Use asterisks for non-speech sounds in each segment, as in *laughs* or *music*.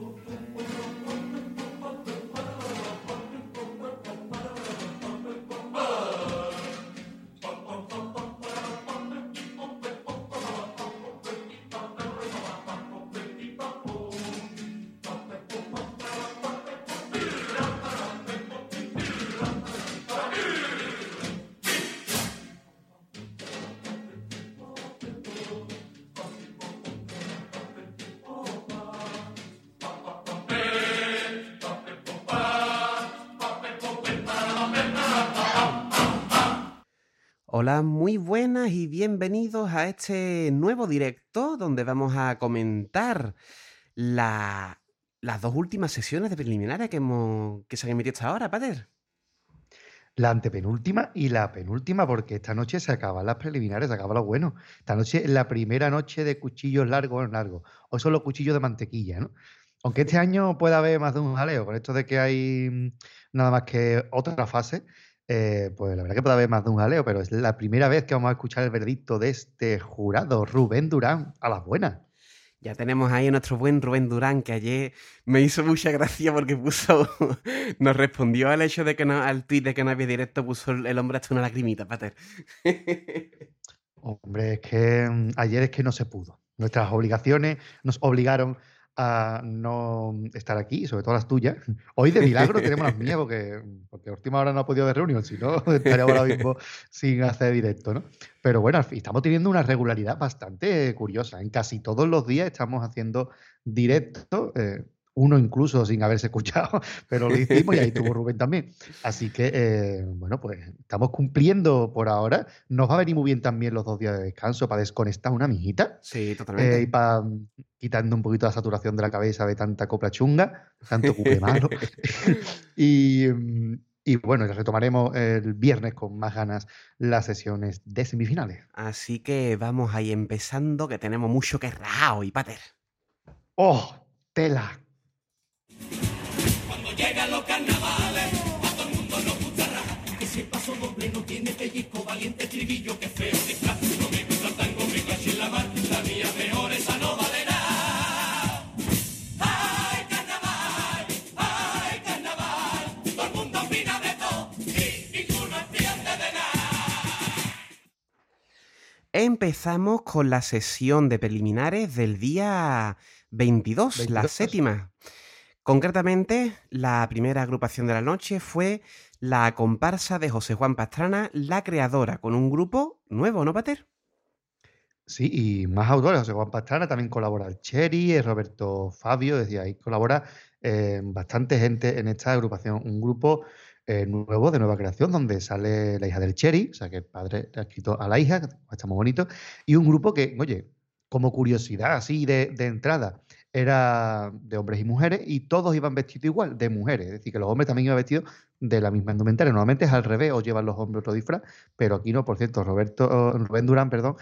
Boom, boom, boom. Hola, muy buenas y bienvenidos a este nuevo directo donde vamos a comentar las dos últimas sesiones de preliminares que, hemos, que se han emitido hasta ahora, Pater. La antepenúltima y la penúltima, porque esta noche se acaban las preliminares, se acaba lo bueno. Esta noche es la primera noche de cuchillos largos, largos. Hoy son los cuchillos de mantequilla, ¿no? Aunque este año pueda haber más de un jaleo, con esto de que hay mm, nada más que otra fase, eh, pues la verdad que puede haber más de un jaleo, pero es la primera vez que vamos a escuchar el veredicto de este jurado, Rubén Durán, a las buenas. Ya tenemos ahí a nuestro buen Rubén Durán, que ayer me hizo mucha gracia porque puso, *laughs* nos respondió al hecho de que no, al tweet de que no había directo, puso el hombre hasta una lagrimita, Pater. *laughs* Hombre, es que mm, ayer es que no se pudo. Nuestras obligaciones nos obligaron a no estar aquí, sobre todo las tuyas. *laughs* Hoy de milagro tenemos las mías porque, porque última hora no ha podido haber reunión, si no *laughs* estaríamos ahora mismo sin hacer directo, ¿no? Pero bueno, estamos teniendo una regularidad bastante curiosa. En casi todos los días estamos haciendo directo. Eh, uno incluso sin haberse escuchado, *laughs* pero lo hicimos y ahí tuvo Rubén también. Así que, eh, bueno, pues estamos cumpliendo por ahora. Nos va a venir muy bien también los dos días de descanso para desconectar una mijita. Sí, totalmente. Eh, y para quitando un poquito la saturación de la cabeza de tanta copla chunga, tanto cupe malo. *laughs* *laughs* y, y bueno, retomaremos el viernes con más ganas las sesiones de semifinales. Así que vamos ahí empezando, que tenemos mucho que rajar hoy, Pater. ¡Oh! Tela, cuando llegan los carnavales, a todo el mundo nos gusta rajar. Que si el paso doble no tiene pellizco, valiente trivillo, que feo disfraz. No me gusta el tango, me caché en la mar, la mía mejor esa no vale nada. ¡Ay, carnaval! ¡Ay, carnaval! Todo el mundo opina de todo y ninguno entiende de nada. Empezamos con la sesión de preliminares del día 22, la 22. séptima. Concretamente, la primera agrupación de la noche fue la comparsa de José Juan Pastrana, la creadora, con un grupo nuevo, ¿no, Pater? Sí, y más autores. José Juan Pastrana también colabora el Cherry, el Roberto Fabio, decía, ahí colabora eh, bastante gente en esta agrupación. Un grupo eh, nuevo, de nueva creación, donde sale la hija del Cherry, o sea que el padre le ha escrito a la hija, está muy bonito, y un grupo que, oye, como curiosidad así de entrada, era de hombres y mujeres y todos iban vestidos igual, de mujeres. Es decir, que los hombres también iban vestidos de la misma indumentaria. Normalmente es al revés, o llevan los hombres otro disfraz, pero aquí no, por cierto, Roberto, Rubén Durán, perdón,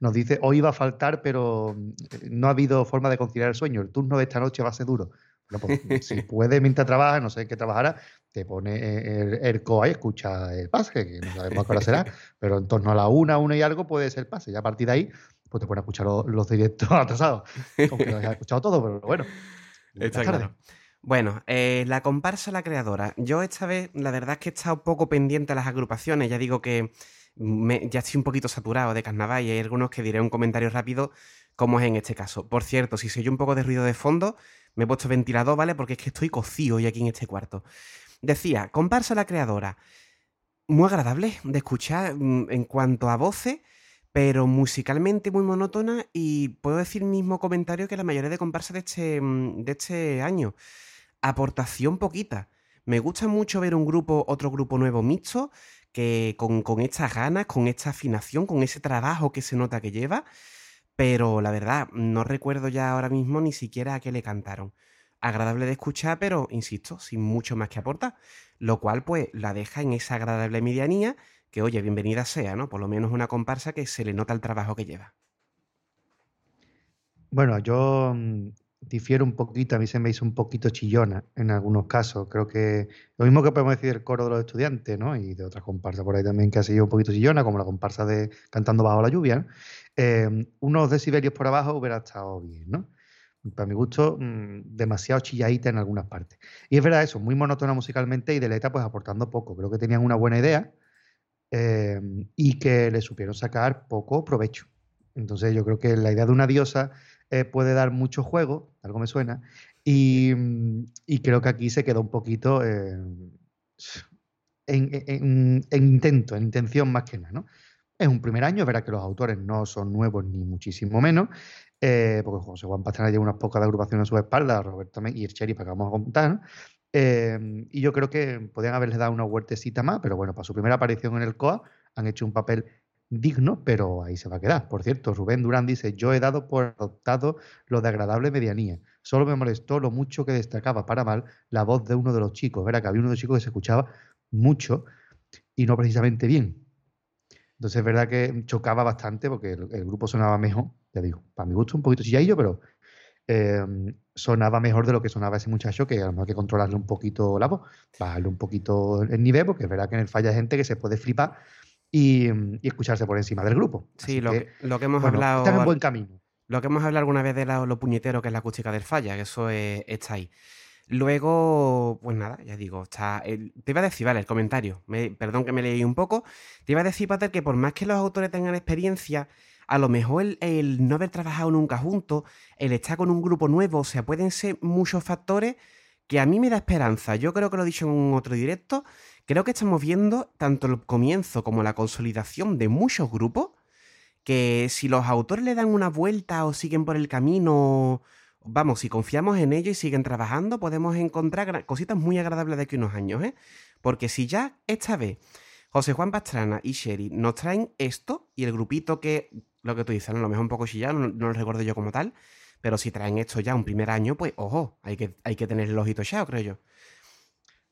nos dice, hoy iba a faltar, pero mm, no ha habido forma de conciliar el sueño. El turno de esta noche va a ser duro. Bueno, pues, *laughs* si puede mientras trabaja, no sé qué trabajará, te pone el, el COA y escucha el pase, que no sabemos a qué hora será, *laughs* pero en torno a la una, una y algo puede ser el pase. Y a partir de ahí, pues te pone a escuchar los, directos *laughs* atrasados. Aunque hayas escuchado todo, pero bueno. Está claro. Bueno, eh, la comparsa la creadora. Yo esta vez, la verdad es que he estado poco pendiente a las agrupaciones. Ya digo que me- ya estoy un poquito saturado de carnaval y hay algunos que diré un comentario rápido, como es en este caso. Por cierto, si se oye un poco de ruido de fondo, me he puesto ventilador, ¿vale? Porque es que estoy cocido hoy aquí en este cuarto. Decía, comparsa la creadora. Muy agradable de escuchar mm, en cuanto a voces, pero musicalmente muy monótona y puedo decir el mismo comentario que la mayoría de comparsas de este, mm, de este año. Aportación poquita. Me gusta mucho ver un grupo, otro grupo nuevo mixto, que con, con estas ganas, con esta afinación, con ese trabajo que se nota que lleva, pero la verdad, no recuerdo ya ahora mismo ni siquiera a qué le cantaron. Agradable de escuchar, pero insisto, sin mucho más que aportar. Lo cual, pues, la deja en esa agradable medianía que, oye, bienvenida sea, ¿no? Por lo menos una comparsa que se le nota el trabajo que lleva. Bueno, yo mm, difiero un poquito, a mí se me hizo un poquito chillona en algunos casos. Creo que lo mismo que podemos decir del coro de los estudiantes, ¿no? Y de otras comparsas por ahí también que ha sido un poquito chillona, como la comparsa de Cantando bajo la lluvia. Eh, unos decibelios por abajo hubiera estado bien, ¿no? para mi gusto, mm, demasiado chilladita en algunas partes. Y es verdad eso, muy monótona musicalmente y de letra pues aportando poco. Creo que tenían una buena idea eh, y que le supieron sacar poco provecho. Entonces yo creo que la idea de una diosa eh, puede dar mucho juego, algo me suena, y, mm, y creo que aquí se quedó un poquito eh, en, en- en intento, en intención más que nada, ¿no? Es un primer año, verá que los autores no son nuevos ni muchísimo menos, eh, porque José Juan Pastrana lleva unas pocas de agrupación a su espalda, Roberto y el Cherry, para que vamos a contar. Eh, y yo creo que podían haberles dado una huertecita más, pero bueno, para su primera aparición en el COA han hecho un papel digno, pero ahí se va a quedar. Por cierto, Rubén Durán dice, yo he dado por adoptado lo de agradable medianía. Solo me molestó lo mucho que destacaba para mal la voz de uno de los chicos. Verá que había uno de los chicos que se escuchaba mucho y no precisamente bien. Entonces es verdad que chocaba bastante porque el, el grupo sonaba mejor, ya digo, para mi gusto un poquito chilladillo, pero eh, sonaba mejor de lo que sonaba ese muchacho, que a lo mejor hay que controlarle un poquito la voz, bajarle un poquito el nivel, porque es verdad que en el falla hay gente que se puede flipar y, y escucharse por encima del grupo. Sí, lo que, que, lo que hemos bueno, hablado. están en buen camino. Lo que hemos hablado alguna vez de la- lo puñetero que es la acústica del falla, que eso es- está ahí. Luego, pues nada, ya digo, está. te iba a decir, vale, el comentario. me- perdón que me leí un poco. Te iba a decir, Pater, que por más que los autores tengan experiencia, a lo mejor el, el no haber trabajado nunca juntos, el estar con un grupo nuevo, o sea, pueden ser muchos factores que a mí me da esperanza. Yo creo que lo he dicho en un otro directo. Creo que estamos viendo tanto el comienzo como la consolidación de muchos grupos que si los autores le dan una vuelta o siguen por el camino, vamos, si confiamos en ellos y siguen trabajando, podemos encontrar cositas muy agradables de aquí unos años, ¿eh? Porque si ya esta vez José Juan Pastrana y Sherry nos traen esto y el grupito que, lo que tú dices, a lo mejor un poco chillado, no, no lo recuerdo yo como tal, pero si traen esto ya un primer año, pues ojo, hay que, hay que tener el ojito echado, creo yo.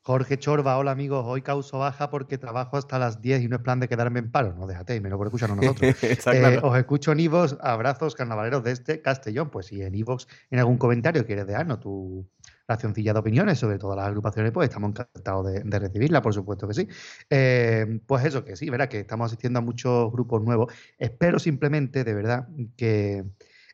Jorge Chorba, hola amigos, hoy causo baja porque trabajo hasta las 10 y no es plan de quedarme en paro. No, déjate, menos por escucharnos nosotros. *laughs* Eh, os escucho en Ivox, abrazos carnavaleros desde Castellón. Pues si en Ivox, en algún comentario quieres dejarnos tu racioncilla de opiniones sobre todas las agrupaciones, pues estamos encantados de, de recibirla, por supuesto que sí. Eh, pues eso, que sí, verá que estamos asistiendo a muchos grupos nuevos. Espero simplemente, de verdad, que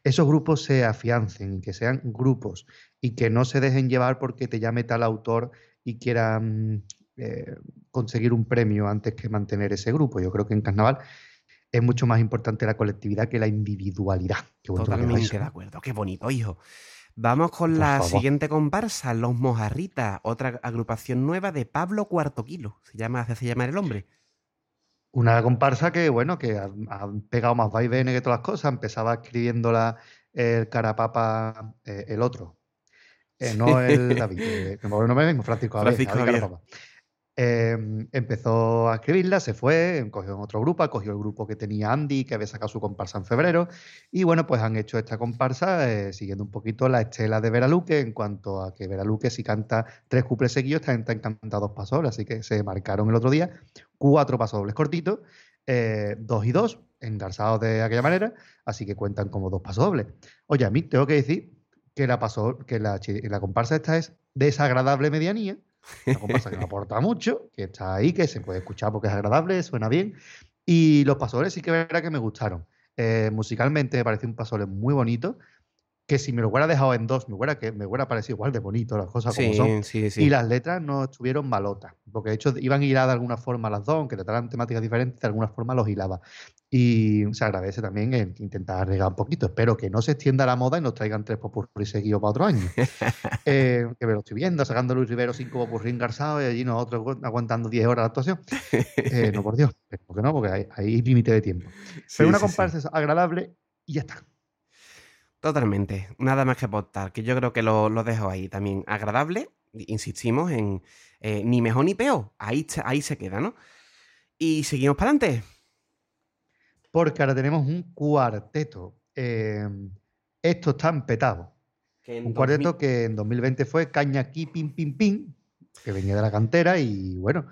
esos grupos se afiancen, que sean grupos y que no se dejen llevar porque te llame tal autor y quieran eh, conseguir un premio antes que mantener ese grupo. Yo creo que en carnaval es mucho más importante la colectividad que la individualidad. Qué Totalmente de acuerdo, qué bonito, hijo. Vamos con Por la favor. siguiente comparsa, Los Mojarritas, otra agrupación nueva de Pablo Cuarto Kilo. Se llama, se hace llamar el hombre. Una comparsa que, bueno, que ha, ha pegado más vaivenes que todas las cosas. Empezaba escribiéndola el carapapa, eh, el otro. Eh, no el David, eh, *laughs* que me mismo, Francisco. Francisco Javier Javier. Eh, empezó a escribirla, se fue, cogió en otro grupo, cogió el grupo que tenía Andy, que había sacado su comparsa en febrero, y bueno, pues han hecho esta comparsa eh, siguiendo un poquito la estela de Veraluque, en cuanto a que Veraluque si canta tres cuples seguidos, también te canta dos pasobles, así que se marcaron el otro día cuatro pasobles cortitos, eh, dos y dos, engarzados de aquella manera, así que cuentan como dos pasobles. Oye, a mí tengo que decir que la, paso, que la, la comparsa esta es desagradable medianía, una comparsa que no *laughs* aporta mucho, que está ahí, que se puede escuchar porque es agradable, suena bien. Y los pasoles sí que verá que me gustaron. Eh, musicalmente me pareció un pasole muy bonito, que si me lo hubiera dejado en dos, me hubiera, que, me hubiera parecido igual de bonito las cosas como son. Sí, sí. Y las letras no estuvieron malotas, porque de hecho iban hiladas de alguna forma las dos, aunque trataran temáticas diferentes, de alguna forma los hilaba. Y se agradece también el intentar arreglar un poquito. Espero que no se extienda la moda y nos traigan tres popurrí seguidos para otro año. *laughs* Eh, que me lo estoy viendo, sacando Luis Rivero cinco popurrí engarzados y allí nosotros agu- aguantando 10 horas la actuación. Eh, no, por Dios, ¿por qué no? Porque hay, hay límite de tiempo. Sí, Pero una sí, comparsa agradable y ya está. Totalmente, nada más que aportar, que yo creo que lo, lo dejo ahí también. Agradable, insistimos en eh, ni mejor ni peor, ahí, ahí se queda, ¿no? Y seguimos para adelante. Porque ahora tenemos un cuarteto. Eh, estos están petados. Un cuarteto que en 2020 fue Caña aquí, pim, pim, pim, que venía de la cantera y bueno.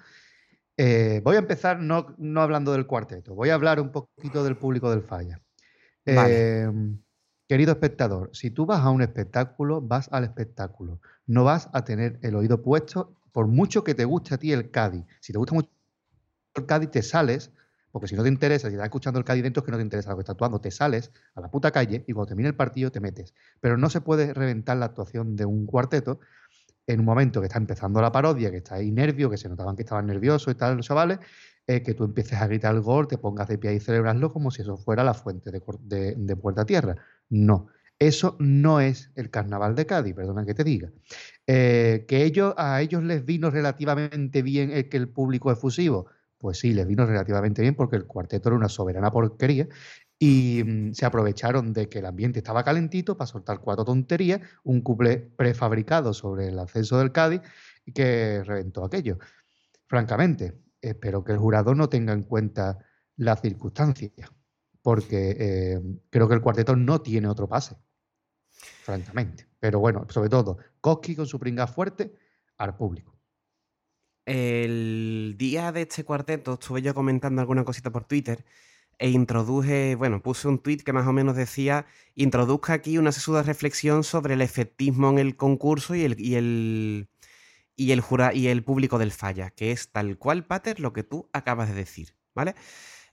eh, voy a empezar no, no hablando del cuarteto, voy a hablar un poquito del público del Falla. Vale. Eh, querido espectador, si tú vas a un espectáculo, vas al espectáculo. No vas a tener el oído puesto, por mucho que te guste a ti el Cádiz. Si te gusta mucho el Cádiz, te sales Porque si no te interesa, si estás escuchando el Cádiz dentro, es que no te interesa lo que está actuando. Te sales a la puta calle y cuando termine el partido te metes. Pero no se puede reventar la actuación de un cuarteto en un momento que está empezando la parodia, que está ahí nervio, que se notaban que estaban nerviosos y tal, los chavales, eh, que tú empieces a gritar el gol, te pongas de pie y celebrarlo como si eso fuera la fuente de Puerta a Tierra. No. Eso no es el carnaval de Cádiz, perdona que te diga. Eh, que ellos, a ellos les vino relativamente bien el que el público efusivo. Pues sí, les vino relativamente bien porque el cuarteto era una soberana porquería y mm, se aprovecharon de que el ambiente estaba calentito para soltar cuatro tonterías, un couple prefabricado sobre el ascenso del Cádiz y que reventó aquello. Francamente, espero que el jurado no tenga en cuenta las circunstancias, porque eh, creo que el cuarteto no tiene otro pase francamente. Pero bueno, sobre todo, Koski con su pringa fuerte al público. El día de este cuarteto estuve yo comentando alguna cosita por Twitter e introduje, bueno, puse un tweet que más o menos decía, introduzca aquí una sesuda reflexión sobre el efectismo en el concurso y el, y el, y el, jura, y el público del falla, que es tal cual, Pater, lo que tú acabas de decir, ¿vale?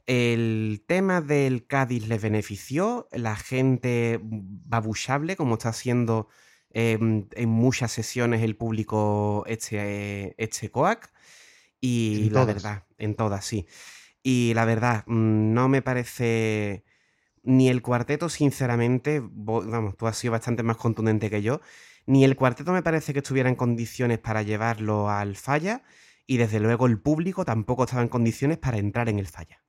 El tema del Cádiz les benefició, la gente babuchable, como está haciendo em, en muchas sesiones el público este, este COAC, y la verdad, en todas, sí. Y la verdad, mm, no me parece ni el cuarteto, sinceramente, vamos, tú has sido bastante más contundente que yo, ni el cuarteto me parece que estuviera en condiciones para llevarlo al falla, y desde luego el público tampoco estaba en condiciones para entrar en el falla.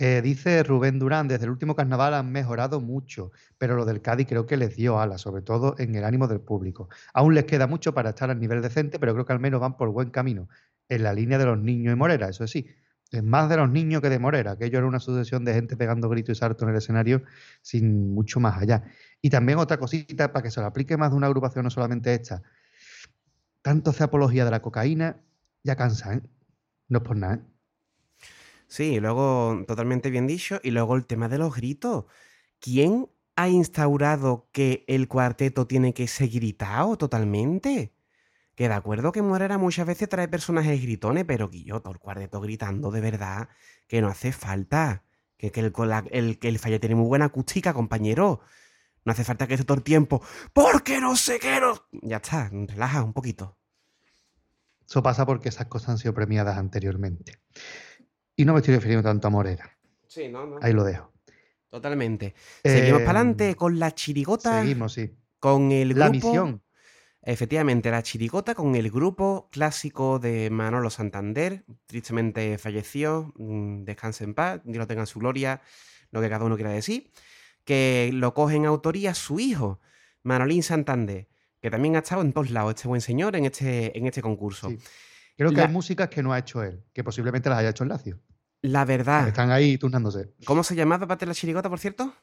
Eh, dice Rubén Durán, desde el último carnaval han mejorado mucho, pero lo del Cádiz creo que les dio alas, sobre todo en el ánimo del público. Aún les queda mucho para estar al nivel decente, pero creo que al menos van por buen camino, en la línea de los niños y Morera, eso sí. Es más de los niños que de Morera, que ello era una sucesión de gente pegando gritos y saltos en el escenario sin mucho más allá. Y también otra cosita para que se lo aplique más de una agrupación, no solamente esta. Tanto hace apología de la cocaína, ya cansa, ¿eh? No es por nada. ¿eh? Sí, luego, totalmente bien dicho, y luego el tema de los gritos. ¿Quién ha instaurado que el cuarteto tiene que ser gritado totalmente? Que de acuerdo que Morera muchas veces trae personajes gritones, pero todo el cuarteto gritando de verdad, que no hace falta. Que, que el, el, el tiene muy buena acústica, compañero. No hace falta que esté todo el tiempo. Porque no sé qué no. Ya está, relaja un poquito. Eso pasa porque esas cosas han sido premiadas anteriormente. Y no me estoy refiriendo tanto a Morera. Sí, no, no. Ahí lo dejo. Totalmente. Seguimos para adelante con la chirigota. Seguimos, sí. Con el grupo. La misión. Efectivamente, la chirigota con el grupo clásico de Manolo Santander. Tristemente falleció. Mm, descanse en paz. Dios lo tenga en su gloria. Lo que cada uno quiera decir. Que lo coge en autoría su hijo, Manolín Santander. Que también ha estado en todos lados, este buen señor, en este, en este concurso. Sí. Creo que la... hay músicas que no ha hecho él, que posiblemente las haya hecho el Lacio. La verdad. Están ahí turnándose. ¿Cómo se llamaba de la chirigota, por cierto?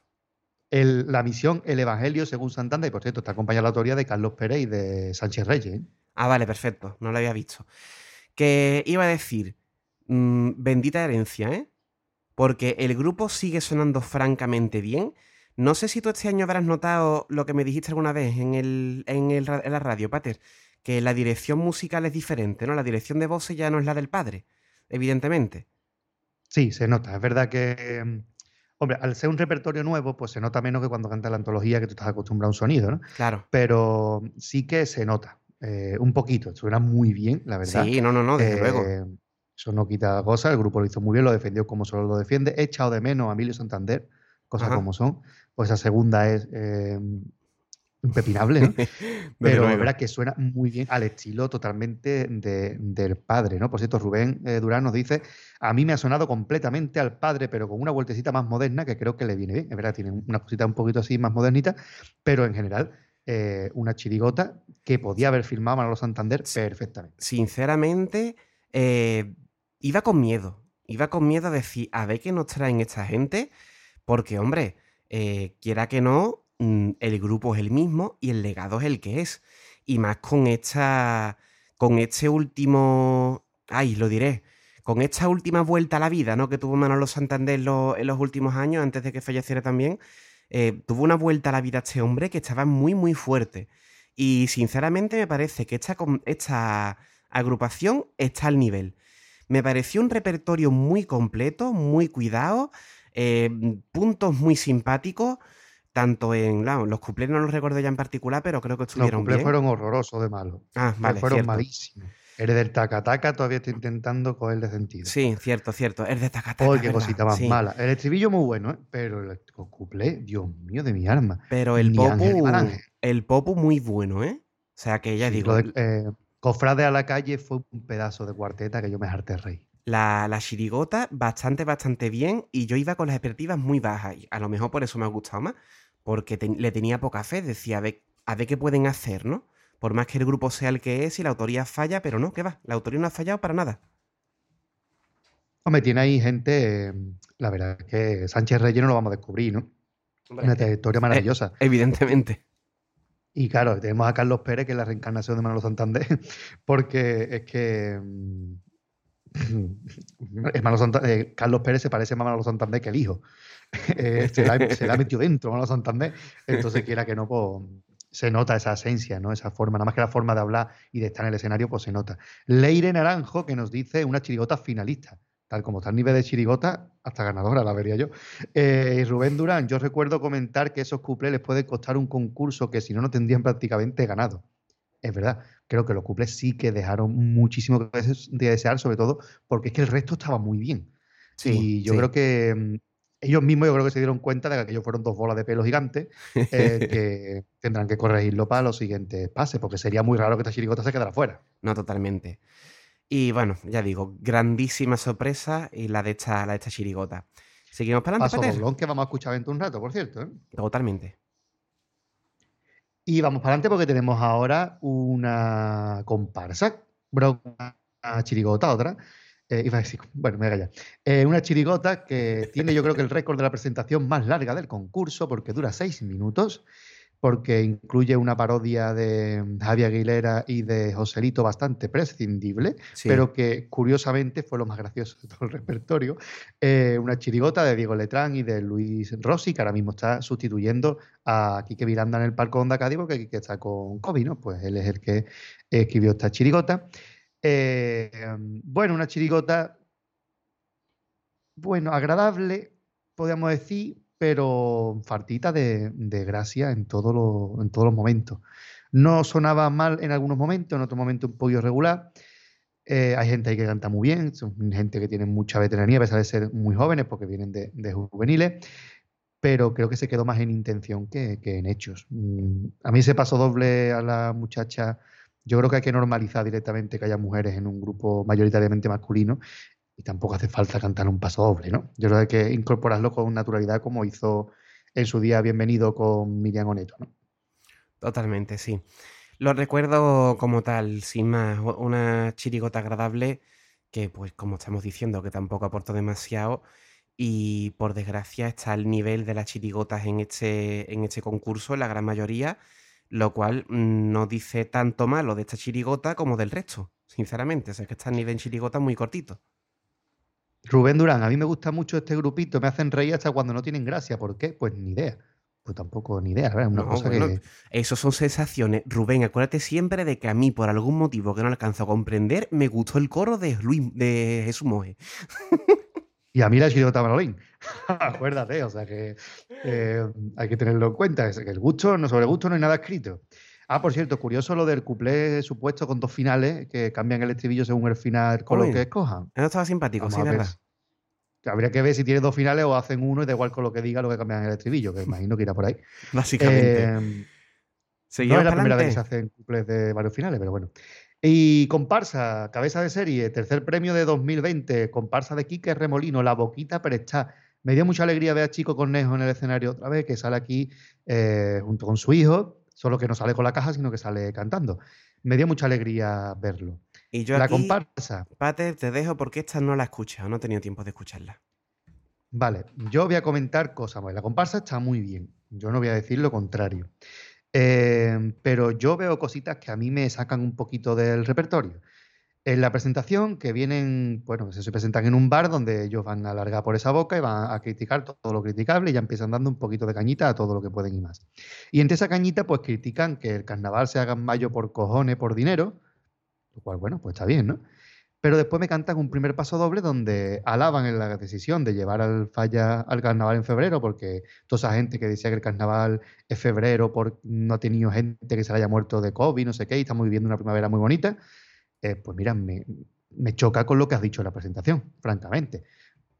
El, la misión El Evangelio según Santander, y por cierto, está acompañada la autoría de Carlos Pérez y de Sánchez Reyes. ¿eh? Ah, vale, perfecto. No lo había visto. Que iba a decir, mmm, bendita herencia, ¿eh? Porque el grupo sigue sonando francamente bien. No sé si tú este año habrás notado lo que me dijiste alguna vez en, el, en, el, en la radio, Pater, que la dirección musical es diferente, ¿no? La dirección de voces ya no es la del padre, evidentemente. Sí, se nota. Es verdad que, mm, hombre, al ser un repertorio nuevo, pues se nota menos que cuando canta la antología, que tú estás acostumbrado a un sonido, ¿no? Claro. Pero sí que se nota. Eh, un poquito. Suena muy bien, la verdad. Sí, no, no, no, desde Eh, luego. Eso no quita cosa. El grupo lo hizo muy bien, lo defendió como solo lo defiende. He echado de menos a Emilio Santander, cosas Ajá. como son. Pues esa segunda es eh, impepinable, ¿no? *laughs* Pero es verdad que suena muy bien al estilo totalmente de- del padre, ¿no? Por cierto, Rubén eh, Durán nos dice, a mí me ha sonado completamente al padre, pero con una vueltecita más moderna que creo que le viene bien. Es verdad, tiene una cosita un poquito así más modernita, pero en general eh, una chirigota que podía haber filmado Manolo Santander perfectamente. Sinceramente, eh, iba con miedo. Iba con miedo a decir, a ver qué nos traen esta gente, porque, hombre, quiera que no, el grupo es el mismo y el legado es el que es. Y más con esta. con este último. Ay, lo diré. Con esta última vuelta a la vida, ¿no? Que tuvo Manolo Santander en los últimos años, antes de que falleciera también. eh, tuvo una vuelta a la vida este hombre que estaba muy, muy fuerte. Y sinceramente me parece que esta, esta agrupación está al nivel. Me pareció un repertorio muy completo, muy cuidado, eh, puntos muy simpáticos, tanto en. claro, los cuplés no los recuerdo ya en particular, pero creo que Los estuvieron cuplés bien. fueron horrorosos de malos. Ah, vale, fueron cierto. malísimos. Eres del taca-taca, todavía estoy intentando cogerle sentido. Sí, cierto, cierto. Es de Tacataca, ¡Ay, qué ¿verdad? cosita más Sí. mala! El estribillo muy bueno, ¿eh? pero el cuplé, Dios mío de mi arma. Pero el Popu, el Popu muy bueno, ¿eh? O sea que ya Sí, digo, lo de eh, Cofrade a la calle fue un pedazo de cuarteta que yo me harté rey. la, la chirigota bastante, bastante bien y yo iba con las expectativas muy bajas y a lo mejor por eso me ha gustado más, porque te- le tenía poca fe, decía, a ver, a ver qué pueden hacer, ¿no? Por más que el grupo sea el que es y la autoría falla, pero no, ¿qué va? La autoría no ha fallado para nada. Hombre, tiene ahí gente, eh, la verdad es que Sánchez Reyes no lo vamos a descubrir, ¿no? Hombre, Una trayectoria *laughs* maravillosa. Evidentemente. Y claro, tenemos a Carlos Pérez, que es la reencarnación de Manolo Santander, *laughs* porque es que mm, *laughs* es Manolo Santa- eh, Carlos Pérez se parece más a Manolo Santander que el hijo. *laughs* Eh, se, la, se la ha metido *laughs* dentro Manolo Santander, entonces quiera que no, pues se nota esa esencia, ¿no? Esa forma, nada más que la forma de hablar y de estar en el escenario, pues se nota. Leire Naranjo, que nos dice una chirigota finalista. Tal como está el nivel de chirigota, hasta ganadora la vería yo. Eh, Rubén Durán, yo recuerdo comentar que esos cuplés les puede costar un concurso que si no, no tendrían prácticamente ganado. Es verdad, creo que los cuplés sí que dejaron muchísimo que des- de desear, sobre todo porque es que el resto estaba muy bien. Sí, y yo sí. creo que mm, ellos mismos yo creo que se dieron cuenta de que aquellos fueron dos bolas de pelo gigantes eh, *laughs* que tendrán que corregirlo para los siguientes pases, porque sería muy raro que esta chirigota se quedara fuera. No, totalmente. Y bueno, ya digo, grandísima sorpresa y la de esta, la de esta chirigota. Seguimos para adelante, Paso doblón que vamos a escuchar dentro de un rato, por cierto. ¿eh? Totalmente. Y vamos para adelante porque tenemos ahora una comparsa, bro, una chirigota, otra. Eh, iba a decir, bueno, me voy a callar. Eh, una chirigota que tiene yo creo que el récord de la presentación más larga del concurso porque dura seis minutos, porque incluye una parodia de Javier Aguilera y de Joselito bastante prescindible, Sí. pero que curiosamente fue lo más gracioso de todo el repertorio. Eh, una chirigota de Diego Letrán y de Luis Rossi, que ahora mismo está sustituyendo a Quique Miranda en el Palco Onda Cádiz, porque Quique está con COVID, ¿no? Pues él es el que escribió esta chirigota. Eh, bueno, una chirigota, bueno, agradable, podríamos decir, pero fartita de, gracia en, todo todos los momentos. No sonaba mal en algunos momentos, en otros momentos un poco irregular. Eh, hay gente ahí que canta muy bien, son gente que tiene mucha veteranía, a pesar de ser muy jóvenes, porque vienen de, juveniles, pero creo que se quedó más en intención que, en hechos. Mm, A mí ese paso doble a la muchacha, yo creo que hay que normalizar directamente que haya mujeres en un grupo mayoritariamente masculino y tampoco hace falta cantar un paso doble, ¿no? Yo creo que hay que incorporarlo con naturalidad como hizo en su día Bienvenido con Miriam Oneto, ¿no? Totalmente, sí. Lo recuerdo como tal, sin más, una chirigota agradable que, pues, como estamos diciendo, que tampoco aportó demasiado y por desgracia está al nivel de las chirigotas en este, en este concurso, la gran mayoría, lo cual no dice tanto malo de esta chirigota como del resto, sinceramente. O sea, que está al nivel chirigota muy cortito. Rubén Durán, a mí me gusta mucho este grupito, me hacen reír hasta cuando no tienen gracia. ¿Por qué? Pues ni idea. Pues tampoco ni idea, ¿verdad? Una No, cosa bueno, que... Eso son sensaciones. Rubén, acuérdate siempre de que a mí, por algún motivo que no alcanzo a comprender, me gustó el coro de, Luis, de Jesús Moje. *laughs* Y a mí la chirigota *laughs* Manolín. Acuérdate, o sea que eh, hay que tenerlo en cuenta. Es que el gusto, no sobre gusto no hay nada escrito. Ah, por cierto, curioso lo del cuplé supuesto con dos finales que cambian el estribillo según el final con Uy. lo que escojan. Eso estaba simpático, Vamos sí, verdad. habría que ver si tiene dos finales o hacen uno y da igual con lo que diga lo que cambian el estribillo, que imagino que irá por ahí. *laughs* Básicamente. Eh, no es la primera vez que se hacen cuplés de varios finales, pero bueno. Y comparsa, cabeza de serie, tercer premio de 2020, comparsa de Quique Remolino, La Boquita Presta. Me dio mucha alegría ver a Chico Cornejo en el escenario otra vez, que sale aquí eh, junto con su hijo, solo que no sale con la caja, sino que sale cantando. Me dio mucha alegría verlo. Y yo la aquí, comparsa, Pater, te dejo porque esta no la he escuchado, no he tenido tiempo de escucharla. Vale, yo voy a comentar cosas. La comparsa está muy bien. Yo no voy a decir lo contrario. Eh, pero yo veo cositas que a mí me sacan un poquito del repertorio. En la presentación, que vienen, bueno, se presentan en un bar donde ellos van a alargar por esa boca y van a criticar todo lo criticable y ya empiezan dando un poquito de cañita a todo lo que pueden y más. Y entre esa cañita, pues critican que el carnaval se haga en mayo por cojones, por dinero, lo cual, bueno, pues está bien, ¿no? Pero después me cantan un primer paso doble donde alaban en la decisión de llevar al falla al carnaval en febrero, porque toda esa gente que decía que el carnaval es febrero por no ha tenido gente que se haya muerto de COVID, no sé qué, y estamos viviendo una primavera muy bonita, eh, pues mira, me, me choca con lo que has dicho en la presentación, francamente.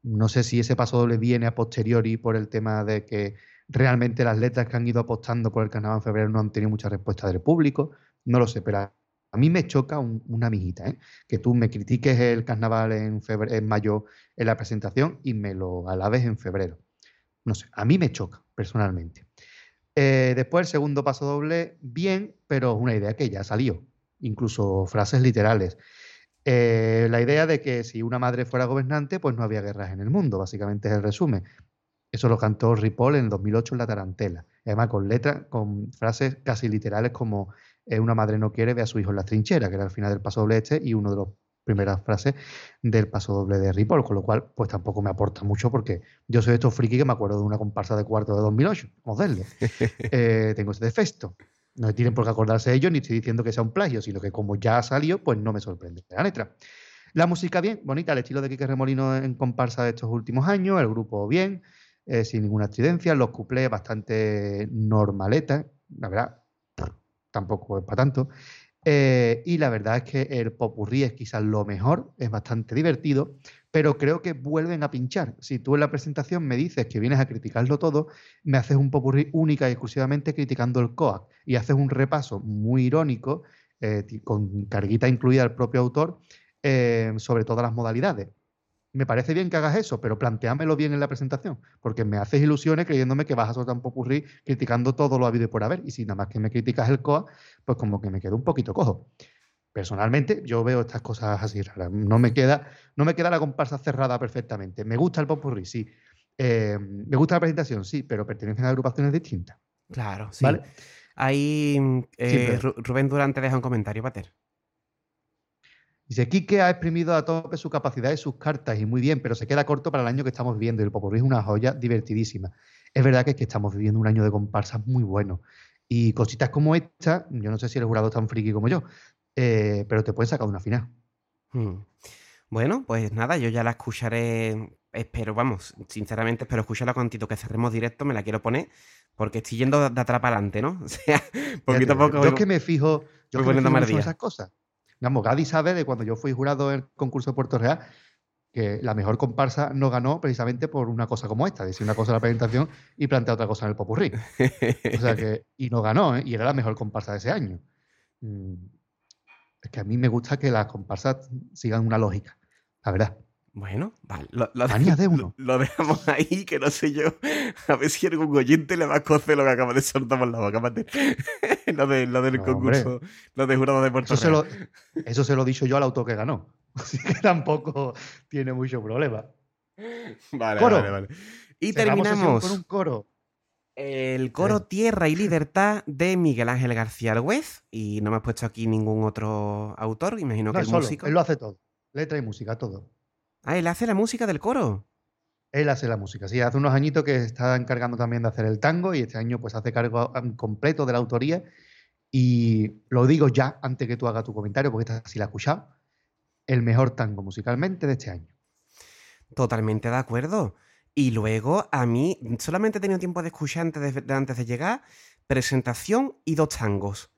No sé si ese paso doble viene a posteriori por el tema de que realmente las letras que han ido apostando por el carnaval en febrero no han tenido mucha respuesta del público, no lo sé, pero a mí me choca una mijita, ¿eh? que tú me critiques el carnaval en, febrero, en mayo en la presentación y me lo alabes en febrero. No sé, a mí me choca personalmente. Eh, después el segundo paso doble, bien, pero es una idea que ya salió, incluso frases literales. Eh, la idea de que si una madre fuera gobernante, pues no había guerras en el mundo, básicamente es el resumen. Eso lo cantó Ripoll en 2008 en La Tarantela. Además, con letras, con frases casi literales como eh, una madre no quiere ver a su hijo en la trinchera, que era el final del paso doble este y una de las primeras frases del paso doble de Ripoll, con lo cual, pues tampoco me aporta mucho porque yo soy de estos friki que me acuerdo de una comparsa de cuarto de 2008, modelo. *laughs* eh, tengo ese defecto. No tienen por qué acordarse de ellos, ni estoy diciendo que sea un plagio, sino que como ya salió, pues no me sorprende la letra. La música bien, bonita, el estilo de Quique Remolino en comparsa de estos últimos años, el grupo bien, eh, sin ninguna estridencia, los cuplés bastante normaletas, la verdad, tampoco es para tanto. Eh, y la verdad es que el popurrí es quizás lo mejor, es bastante divertido, pero creo que vuelven a pinchar. Si tú en la presentación me dices que vienes a criticarlo todo, me haces un popurrí única y exclusivamente criticando el COAC y haces un repaso muy irónico, eh, con carguita incluida el propio autor, sobre todas las modalidades me parece bien que hagas eso, pero planteámelo bien en la presentación, porque me haces ilusiones creyéndome que vas a soltar un popurrí criticando todo lo habido y por haber, y si nada más que me criticas el COA, pues como que me quedo un poquito cojo. Personalmente, yo veo estas cosas así raras. No me queda, no me queda la comparsa cerrada perfectamente. Me gusta el popurrí, sí. Eh, me gusta la presentación, sí, pero pertenecen a agrupaciones distintas. Claro, sí. ¿Vale? Ahí eh, Rubén Durante deja un comentario, Pater. Dice, Quique ha exprimido a tope su capacidad y sus cartas, y muy bien, pero se queda corto para el año que estamos viviendo. Y el Popurrí es una joya divertidísima. Es verdad que, es que estamos viviendo un año de comparsas muy bueno. Y cositas como esta, yo no sé si el jurado es tan friki como yo, eh, pero te puedes sacar una final. Hmm. Bueno, pues nada, yo ya la escucharé. Espero, vamos, sinceramente espero escucharla cuantito que cerremos directo, me la quiero poner, porque estoy yendo de atrás para adelante, ¿no? *laughs* O sea, poquito a poco. Yo es que me fijo, yo que me fijo en esas cosas. Digamos, Gadi sabe de cuando yo fui jurado en el concurso de Puerto Real que la mejor comparsa no ganó precisamente por una cosa como esta, decir una cosa en la presentación y plantear otra cosa en el popurrí. O sea que, y no ganó, ¿eh? y era la mejor comparsa de ese año. Mm, es que a mí me gusta que las comparsas sigan una lógica, la verdad. Bueno, vale. Lo, de uno. Lo, dejamos ahí, que no sé yo. A ver si algún oyente le va a cocer lo que acaba de soltar por la boca, *laughs* lo, de, lo del concurso, lo de jurado de Puerto eso Se lo, eso se lo he dicho yo al autor que ganó. *laughs* Así que tampoco tiene mucho problema. Vale, vale, vale. Y terminamos con un coro. El coro Tierra y Libertad de Miguel Ángel García Alhuez. Y no me has puesto aquí ningún otro autor, imagino que el músico. Él lo hace todo. Letra y música, todo. Ah, él hace la música del coro. Él hace la música, sí. Hace unos añitos que está encargando también de hacer el tango y este año pues hace cargo completo de la autoría. Y lo digo ya antes que tú hagas tu comentario, porque esta sí la has escuchado. El mejor tango musicalmente de este año. Totalmente de acuerdo. Y luego, a mí, solamente he tenido tiempo de escuchar antes de, antes de llegar, presentación y dos tangos.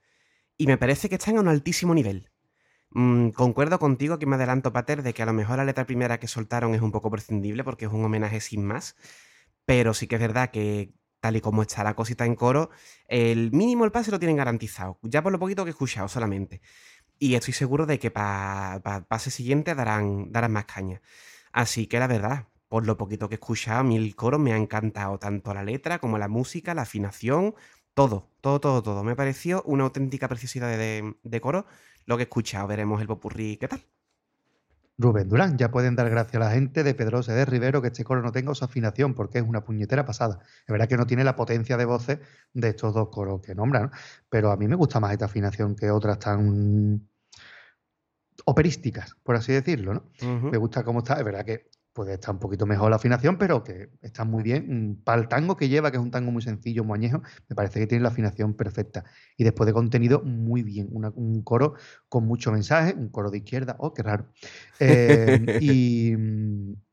Y me parece que están a un altísimo nivel. Mm, concuerdo contigo que me adelanto, Pater, de que a lo mejor la letra primera que soltaron es un poco prescindible porque es un homenaje sin más. Pero sí que es verdad que, tal y como está la cosita en coro, el mínimo el pase lo tienen garantizado. Ya por lo poquito que he escuchado solamente. Y estoy seguro de que para pase siguiente darán, darán más caña. Así que la verdad, por lo poquito que he escuchado, a mí el coro me ha encantado, tanto la letra como la música, la afinación, todo, todo, todo, todo. Me pareció una auténtica preciosidad de coro lo que he escuchado. Veremos el popurrí, ¿qué tal? Rubén Durán, ya pueden dar gracias a la gente de Pedrosa de Rivero que este coro no tenga su afinación, porque es una puñetera pasada. Es verdad que no tiene la potencia de voces de estos dos coros que nombran, pero a mí me gusta más esta afinación que otras tan operísticas, por así decirlo, ¿no? Me gusta cómo está, es verdad que puede estar un poquito mejor la afinación, pero que está muy bien. Mm, para el tango que lleva, que es un tango muy sencillo, muy añejo, me parece que tiene la afinación perfecta. Y después de contenido, muy bien. un coro con mucho mensaje, un coro de izquierda, oh, qué raro. *laughs* Eh, y,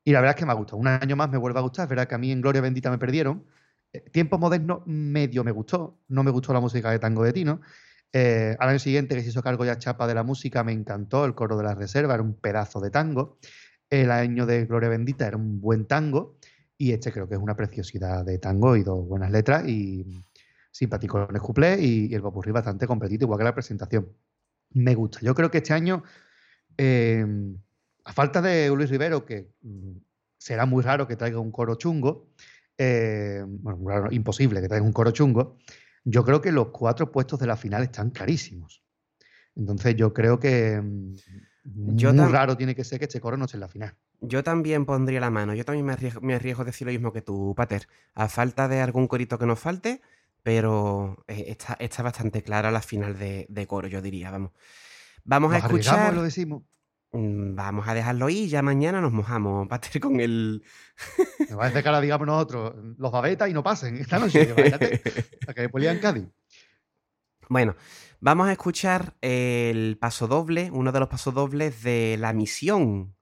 y, la verdad es que me ha gustado. Un año más me vuelve a gustar. Es verdad que a mí en Gloria Bendita me perdieron. Eh, Tiempos modernos medio me gustó. No me gustó la música de tango de Tino. Eh, al año siguiente, que se hizo cargo ya Chapa de la música, me encantó. El coro de la reserva era un pedazo de tango. El año de Gloria Bendita era un buen tango y este creo que es una preciosidad de tango y dos buenas letras y simpático en el cuplé y, el popurrí bastante completito, igual que la presentación. Me gusta. Yo creo que este año, em, a falta de Luis Rivero, que mm, será muy raro que traiga un coro chungo, em, bueno, imposible que traiga un coro chungo, yo creo que los cuatro puestos de la final están carísimos. Entonces yo creo que em, muy raro tiene que ser que este coro no esté en la final. Yo también pondría la mano. Yo también me arriesgo, me arriesgo a decir lo mismo que tú, Pater. A falta de algún corito que nos falte, pero eh, está, bastante clara la final de, coro, yo diría. Vamos. Vamos a escuchar. lo decimos. Mm, vamos a dejarlo ahí y ya mañana nos mojamos, Pater, con el. Me parece que ahora digamos nosotros, los babetas y no pasen esta noche, a que después en Cádiz. Bueno, Vamos a escuchar el paso doble, uno de los pasodobles de La Misión.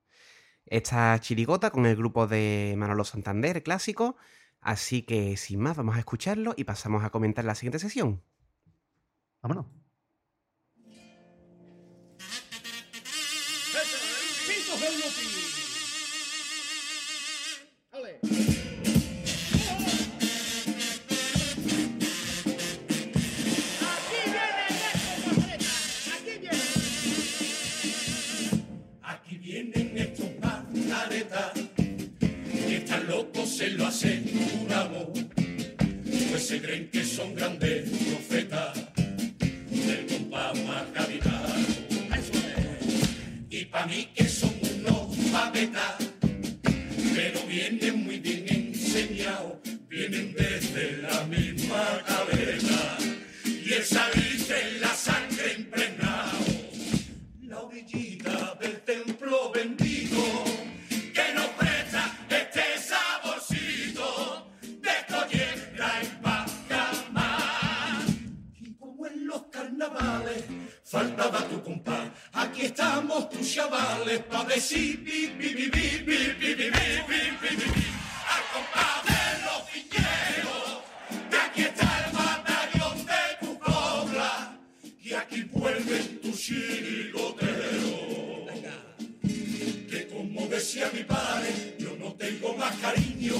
Esta chirigota con el grupo de Manolo Santander clásico. Así que sin más, vamos a escucharlo y pasamos a comentar la siguiente sesión. Vámonos. Se lo aseguramos, pues se creen que son grandes profetas. Del compás más Y para mí que son unos papetas, pero vienen muy bien enseñados, vienen desde la misma cabeza. Y esa en la sangre impregnado, la orillita del templo faltaba tu compás. Aquí estamos tus chavales pa' decir bi, bi, bi, bi, bi, bi, bi, bi, bi, Al compás de los viñeros, que aquí está el batallón de tu cobra, y aquí vuelven tus chirigoteros. Que como decía mi padre, yo no tengo más cariño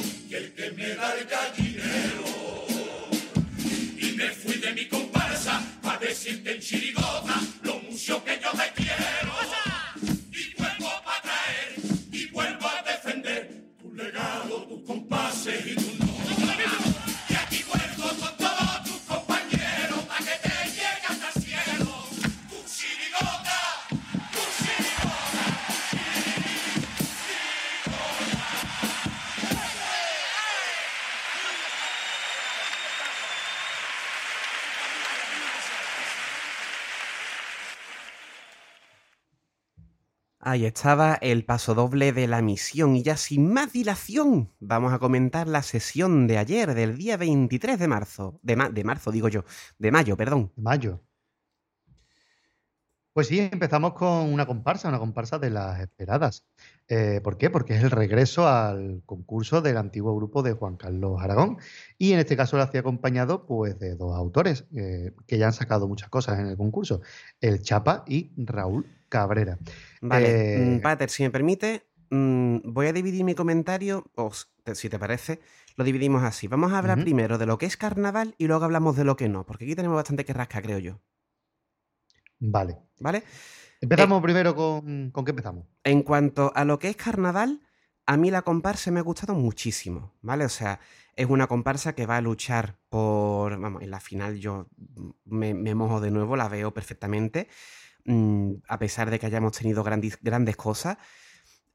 Ahí estaba el paso doble de la misión y ya sin más dilación vamos a comentar la sesión de ayer, del día 23 de marzo. De, de marzo, digo yo. De mayo, perdón. De mayo. Pues sí, empezamos con una comparsa, una comparsa de las esperadas. Eh, ¿Por qué? Porque es el regreso al concurso del antiguo grupo de Juan Carlos Aragón. Y en este caso lo hacía acompañado pues, de dos autores eh, que ya han sacado muchas cosas en el concurso, el Chapa y Raúl Cabrera. Vale, mm, eh, Pater, si me permite, mm, voy a dividir mi comentario, o si te parece, lo dividimos así. Vamos a hablar primero de lo que es carnaval y luego hablamos de lo que no, porque aquí tenemos bastante que rascar, creo yo. Vale. ¿Vale? Empezamos eh, primero con. ¿Con qué empezamos? En cuanto a lo que es carnaval, a mí la comparsa me ha gustado muchísimo, ¿vale? O sea, es una comparsa que va a luchar por. Vamos, en la final yo me, me mojo de nuevo, la veo perfectamente. Mm, a pesar de que hayamos tenido grandes, grandes cosas.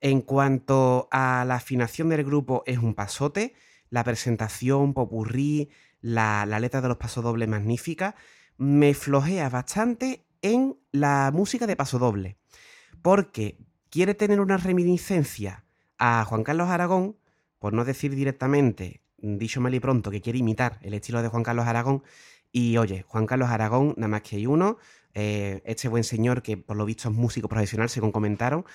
En cuanto a la afinación del grupo, es un pasote. La presentación, popurrí, la, la letra de los pasodobles magnífica. Me flojea bastante en la música de pasodoble. Porque quiere tener una reminiscencia a Juan Carlos Aragón, por no decir directamente, dicho mal y pronto, que quiere imitar el estilo de Juan Carlos Aragón. Y oye, Juan Carlos Aragón, nada más que hay uno, eh, este buen señor que por lo visto es músico profesional, según comentaron,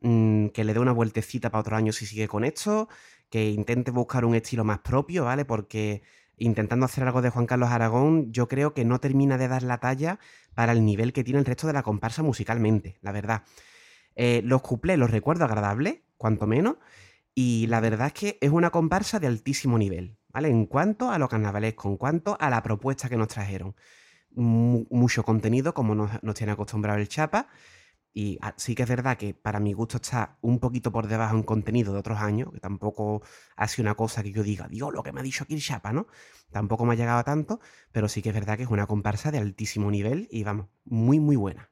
mm, que le dé una vueltecita para otro año si sigue con esto, que intente buscar un estilo más propio, ¿vale? Porque intentando hacer algo de Juan Carlos Aragón, yo creo que no termina de dar la talla para el nivel que tiene el resto de la comparsa musicalmente, la verdad. Eh, los cuplés los recuerdo agradables, cuanto menos, y la verdad es que es una comparsa de altísimo nivel, ¿vale? En cuanto a lo carnavalesco, en cuanto a la propuesta que nos trajeron. mucho contenido, como nos, nos tiene acostumbrado el Chapa, y sí que es verdad que para mi gusto está un poquito por debajo en contenido de otros años, que tampoco ha sido una cosa que yo diga, Dios, lo que me ha dicho aquí el Chapa, ¿no? Tampoco me ha llegado a tanto, pero sí que es verdad que es una comparsa de altísimo nivel y vamos, muy, muy buena.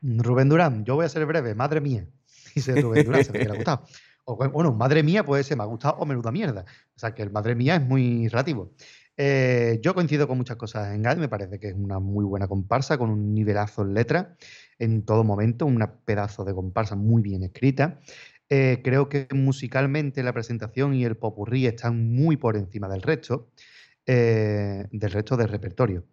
Rubén Durán, yo voy a ser breve, madre mía. *laughs* Dice Rubén Durán, se me ha gustado. O, bueno, madre mía puede ser, me ha gustado o menuda mierda. O sea que el madre mía es muy relativo. Eh, yo coincido con muchas cosas en Gad, me parece que es una muy buena comparsa, con un nivelazo en letra en todo momento, un pedazo de comparsa muy bien escrita. Eh, creo que musicalmente la presentación y el popurrí están muy por encima del resto, eh, del resto del repertorio.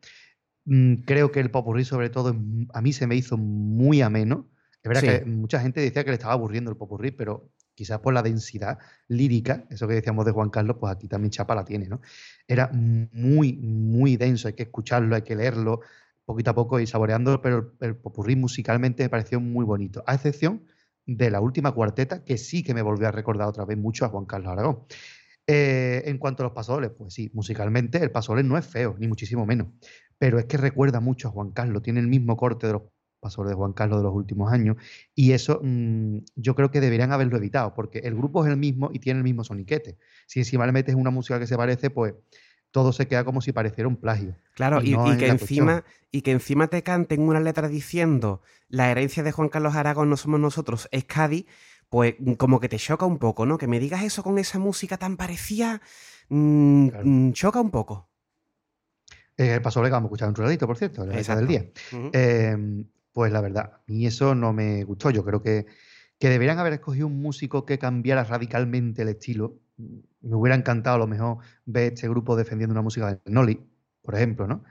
Mm, creo que el popurrí, sobre todo, a mí se me hizo muy ameno. Es verdad que mucha gente decía que le estaba aburriendo el popurrí, pero quizás por la densidad lírica, eso que decíamos de Juan Carlos, pues aquí también Chapa la tiene, ¿no? Era muy, muy denso, hay que escucharlo, hay que leerlo poquito a poco y saboreándolo, pero el, popurrí musicalmente me pareció muy bonito, a excepción de la última cuarteta, que sí que me volvió a recordar otra vez mucho a Juan Carlos Aragón. Eh, en cuanto a los pasoles, pues sí, musicalmente el pasoles no es feo, ni muchísimo menos, pero es que recuerda mucho a Juan Carlos, tiene el mismo corte de los pasó de Juan Carlos de los últimos años, y eso mm, yo creo que deberían haberlo evitado, porque el grupo es el mismo y tiene el mismo soniquete. Si encima le metes una música que se parece, pues todo se queda como si pareciera un plagio. Claro, y, que encima, y que encima te canten una letra diciendo la herencia de Juan Carlos Aragón no somos nosotros, es Cádiz, pues mm, como que te choca un poco, ¿no? Que me digas eso con esa música tan parecida, mm, choca un poco. Eh, el paso le vamos a escuchar un ruedito, por cierto, la del día. Pues la verdad, a mí eso no me gustó. Yo creo que, que deberían haber escogido un músico que cambiara radicalmente el estilo. Me hubiera encantado a lo mejor ver este grupo defendiendo una música de Noli, por ejemplo, ¿no?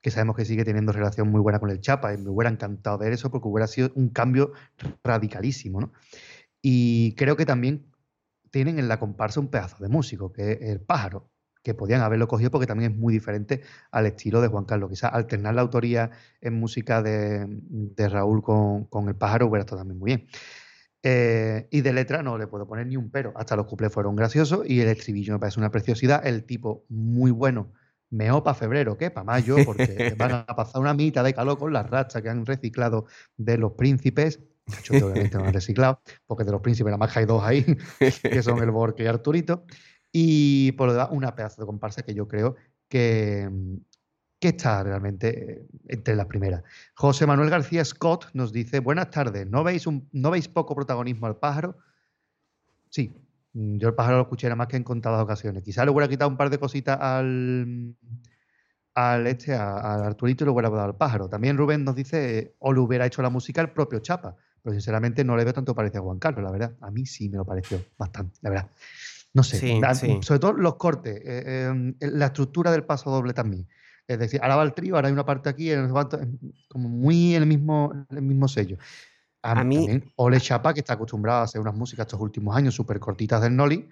Que sabemos que sigue teniendo relación muy buena con el Chapa, y me hubiera encantado ver eso porque hubiera sido un cambio radicalísimo, ¿no? Y creo que también tienen en la comparsa un pedazo de músico, que es el pájaro que podían haberlo cogido porque también es muy diferente al estilo de Juan Carlos. Quizás alternar la autoría en música de, Raúl con, el pájaro hubiera estado también muy bien. Eh, y de letra no le puedo poner ni un pero. Hasta los cuplés fueron graciosos y el estribillo me parece una preciosidad. El tipo muy bueno. Mejor para febrero que para mayo, porque van a *laughs* pasar una mitad de calor con las rachas que han reciclado de los príncipes. De obviamente no han reciclado, porque de los príncipes nada más hay dos ahí, *laughs* que son el Borque y Arturito. Y por lo demás, una pedazo de comparsa que yo creo que, que está realmente eh, entre las primeras. José Manuel García Scott nos dice, buenas tardes, ¿no veis, ¿no veis poco protagonismo al pájaro? Sí, mm, yo el pájaro lo escuché nada más que en contadas ocasiones. Quizá le hubiera quitado un par de cositas al, al, este, al Arturito y lo hubiera dado al pájaro. También Rubén nos dice, o le hubiera hecho la música el propio Chapa. Pero sinceramente no le veo tanto parecido a Juan Carlos, la verdad. A mí sí me lo pareció bastante, la verdad. No sé, sobre todo los cortes, eh, em, la estructura del paso doble también. Es decir, ahora va el trío, ahora hay una parte aquí, como muy en el mismo, el mismo sello. A, mí. También, Ole Chapa, que está acostumbrado a hacer unas músicas estos últimos años súper cortitas del Noli,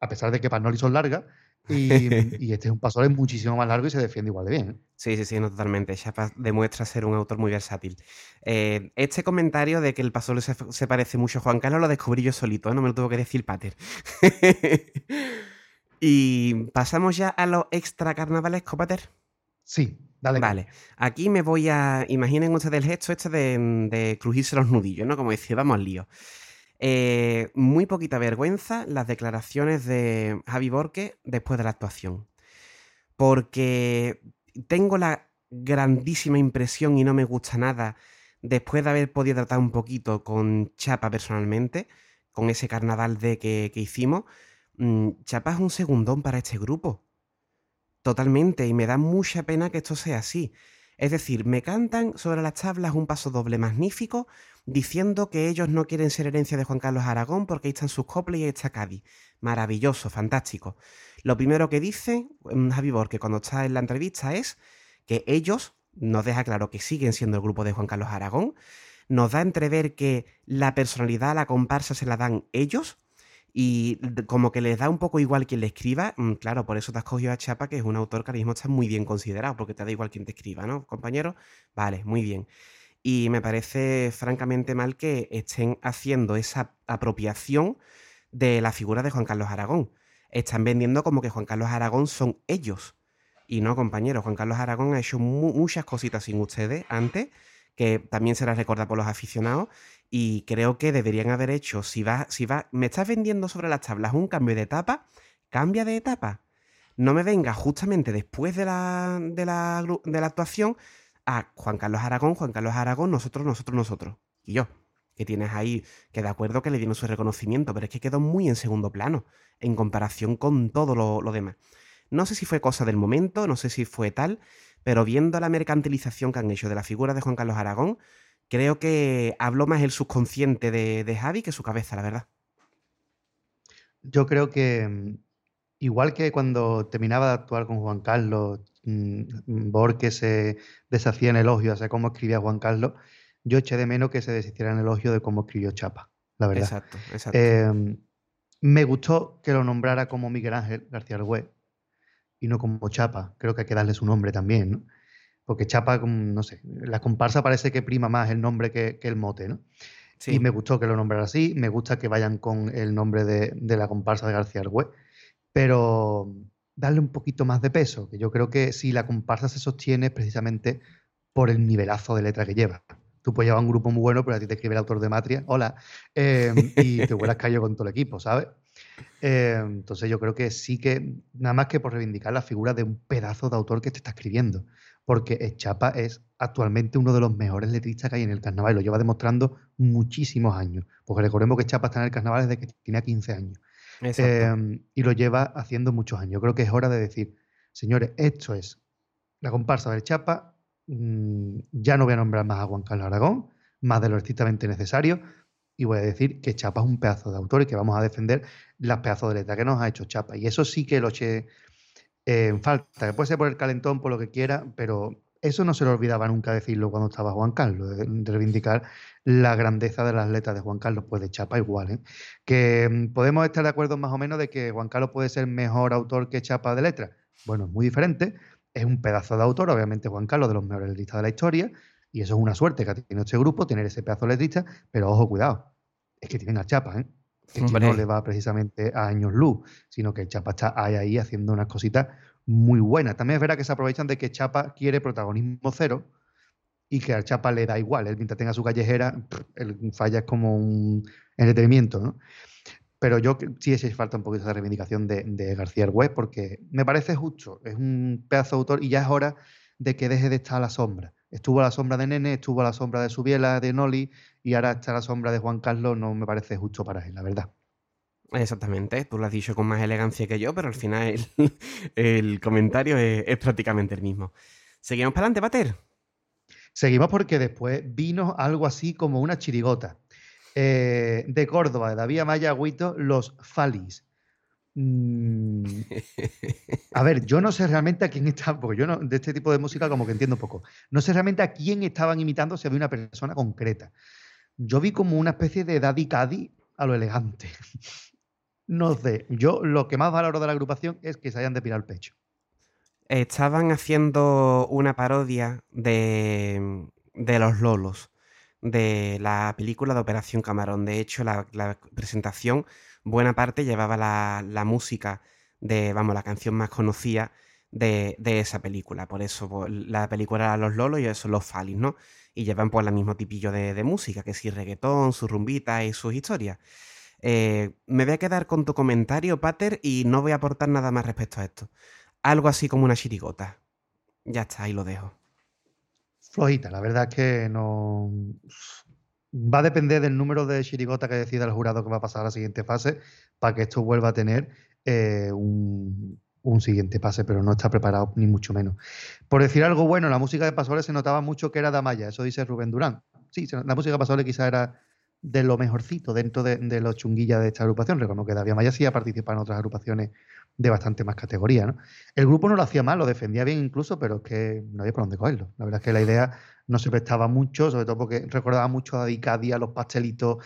a pesar de que para Noli son largas, *laughs* y, este es un paso muchísimo más largo y se defiende igual de bien. ¿eh? Sí, sí, sí, no, totalmente. Chapa demuestra ser un autor muy versátil. Eh, este comentario de que el paso se, parece mucho a Juan Carlos lo descubrí yo solito, ¿eh? no me lo tuvo que decir Pater. *laughs* y pasamos ya a los extra carnavales, Pater. Sí, dale. Vale, aquí me voy a. Imaginen ustedes el gesto este de, de crujirse los nudillos, ¿no? Como decía, vamos al lío. Eh, muy poquita vergüenza las declaraciones de Javi Borque después de la actuación. Porque tengo la grandísima impresión y no me gusta nada después de haber podido tratar un poquito con Chapa personalmente, con ese carnaval de que, hicimos. Mm, Chapa es un segundón para este grupo. Totalmente, y me da mucha pena que esto sea así. Es decir, me cantan sobre las tablas un paso doble magnífico diciendo que ellos no quieren ser herencia de Juan Carlos Aragón porque ahí están sus coplas y ahí está Cádiz. Maravilloso, fantástico. Lo primero que dice mm, Javi Borque cuando está en la entrevista es que ellos, nos deja claro que siguen siendo el grupo de Juan Carlos Aragón, nos da entrever que la personalidad la comparsa se la dan ellos y como que les da un poco igual quien le escriba. Mm, claro, por eso te has cogido a Chapa, que es un autor que ahora mismo está muy bien considerado, porque te da igual quien te escriba, ¿no, compañero? Vale, muy bien. Y me parece francamente mal que estén haciendo esa apropiación de la figura de Juan Carlos Aragón. Están vendiendo como que Juan Carlos Aragón son ellos. Y no, compañero, Juan Carlos Aragón ha hecho muchas cositas sin ustedes antes, que también se las recuerda por los aficionados, y creo que deberían haber hecho, si va, si va, me estás vendiendo sobre las tablas un cambio de etapa, cambia de etapa. No me venga justamente después de la, de la, de la actuación a Juan Carlos Aragón, Juan Carlos Aragón, nosotros, nosotros, nosotros. Y yo, que tienes ahí, que de acuerdo que le dieron su reconocimiento, pero es que quedó muy en segundo plano en comparación con todo lo, demás. No sé si fue cosa del momento, no sé si fue tal, pero viendo la mercantilización que han hecho de la figura de Juan Carlos Aragón, creo que habló más el subconsciente de, de Javi que su cabeza, la verdad. Yo creo que mm, igual que cuando terminaba de actuar con Juan Carlos, Mm, Borges se deshacía en elogios a cómo escribía Juan Carlos, yo eché de menos que se deshiciera en elogio de cómo escribió Chapa, la verdad. Exacto, exacto. Em, me gustó que lo nombrara como Miguel Ángel García Argüé y no como Chapa. Creo que hay que darle su nombre también, ¿no? Porque Chapa, no sé, la comparsa parece que prima más el nombre que, el mote, ¿no? Y me gustó que lo nombrara así, me gusta que vayan con el nombre de, de la comparsa de García Argüé, pero darle un poquito más de peso, que yo creo que si la comparsa se sostiene precisamente por el nivelazo de letra que lleva. Tú puedes llevar un grupo muy bueno, pero a ti te escribe el autor de Matria, hola, em, *laughs* y te hubieras caído con todo el equipo, ¿sabes? Em, entonces yo creo que sí que, nada más que por reivindicar la figura de un pedazo de autor que te está escribiendo, porque Chapa es actualmente uno de los mejores letristas que hay en el carnaval y lo lleva demostrando muchísimos años, porque recordemos que Chapa está en el carnaval desde que tenía 15 años. Em, y lo lleva haciendo muchos años. Yo creo que es hora de decir, señores, esto es la comparsa del Chapa. Mm, ya no voy a nombrar más a Juan Carlos Aragón, más de lo estrictamente necesario. Y voy a decir que Chapa es un pedazo de autor y que vamos a defender las pedazos de letra que nos ha hecho Chapa. Y eso sí que lo eché en falta. Que puede ser por el calentón, por lo que quiera, pero eso no se lo olvidaba nunca decirlo cuando estaba Juan Carlos, de, reivindicar la grandeza de las letras de Juan Carlos, pues de Chapa igual. ¿eh? Que mm, podemos estar de acuerdo más o menos de que Juan Carlos puede ser mejor autor que Chapa de letras. Bueno, es muy diferente, es un pedazo de autor, obviamente Juan Carlos, de los mejores letristas de la historia, y eso es una suerte que ha tenido este grupo, tener ese pedazo de letrista, pero ojo, cuidado, es que tienen a Chapa, ¿eh? Que no le va precisamente a años luz, sino que Chapa está ahí, ahí haciendo unas cositas muy buena. También es verdad que se aprovechan de que Chapa quiere protagonismo cero y que al Chapa le da igual. Él mientras tenga su callejera, el falla es como un entretenimiento, ¿no? Pero yo sí es falta un poquito de reivindicación de, García Arguez porque me parece justo. Es un pedazo de autor y ya es hora de que deje de estar a la sombra. Estuvo a la sombra de Nene, estuvo a la sombra de Subiela, de Noli y ahora está a la sombra de Juan Carlos. No me parece justo para él, la verdad. Exactamente, tú lo has dicho con más elegancia que yo, pero al final el, *laughs* comentario es, prácticamente el mismo. ¿Seguimos para adelante, Pater? Seguimos porque después vino algo así como una chirigota. Eh, de Córdoba, de David Amaya Agüito, los Falis. Mm, *laughs* a ver, yo no sé realmente a quién estaba, porque yo no, de este tipo de música como que entiendo poco. No sé realmente a quién estaban imitando, si había una persona concreta. Yo vi como una especie de Daddy Caddy a lo elegante. *laughs* No sé, yo lo que más valoro de la agrupación es que se hayan depilado el pecho. Estaban haciendo una parodia de, de los Lolos, de la película de Operación Camarón. De hecho, la, presentación, buena parte llevaba la, música de, vamos, la canción más conocida de, esa película. Por eso pues, la película era Los Lolos y eso los Falis, ¿no? Y llevan pues el mismo tipillo de, de música, que si reggaetón, su rumbita y sus historias. Eh, me voy a quedar con tu comentario, Pater, y no voy a aportar nada más respecto a esto. Algo así como una chirigota. Ya está, ahí lo dejo. Flojita, la verdad es que no. Va a depender del número de chirigota que decida el jurado que va a pasar a la siguiente fase para que esto vuelva a tener eh, un, siguiente pase, pero no está preparado ni mucho menos. Por decir algo bueno, la música de Pasole se notaba mucho que era de Amaya, eso dice Rubén Durán. Sí, la música de Pasole quizá era de lo mejorcito dentro de, los chunguillas de esta agrupación. Reconozco que David Amaya sí ha participado en otras agrupaciones de bastante más categoría. ¿no? El grupo no lo hacía mal, lo defendía bien incluso, pero es que no había por dónde cogerlo. La verdad es que la idea no se prestaba mucho, sobre todo porque recordaba mucho a Dicadia, los pastelitos,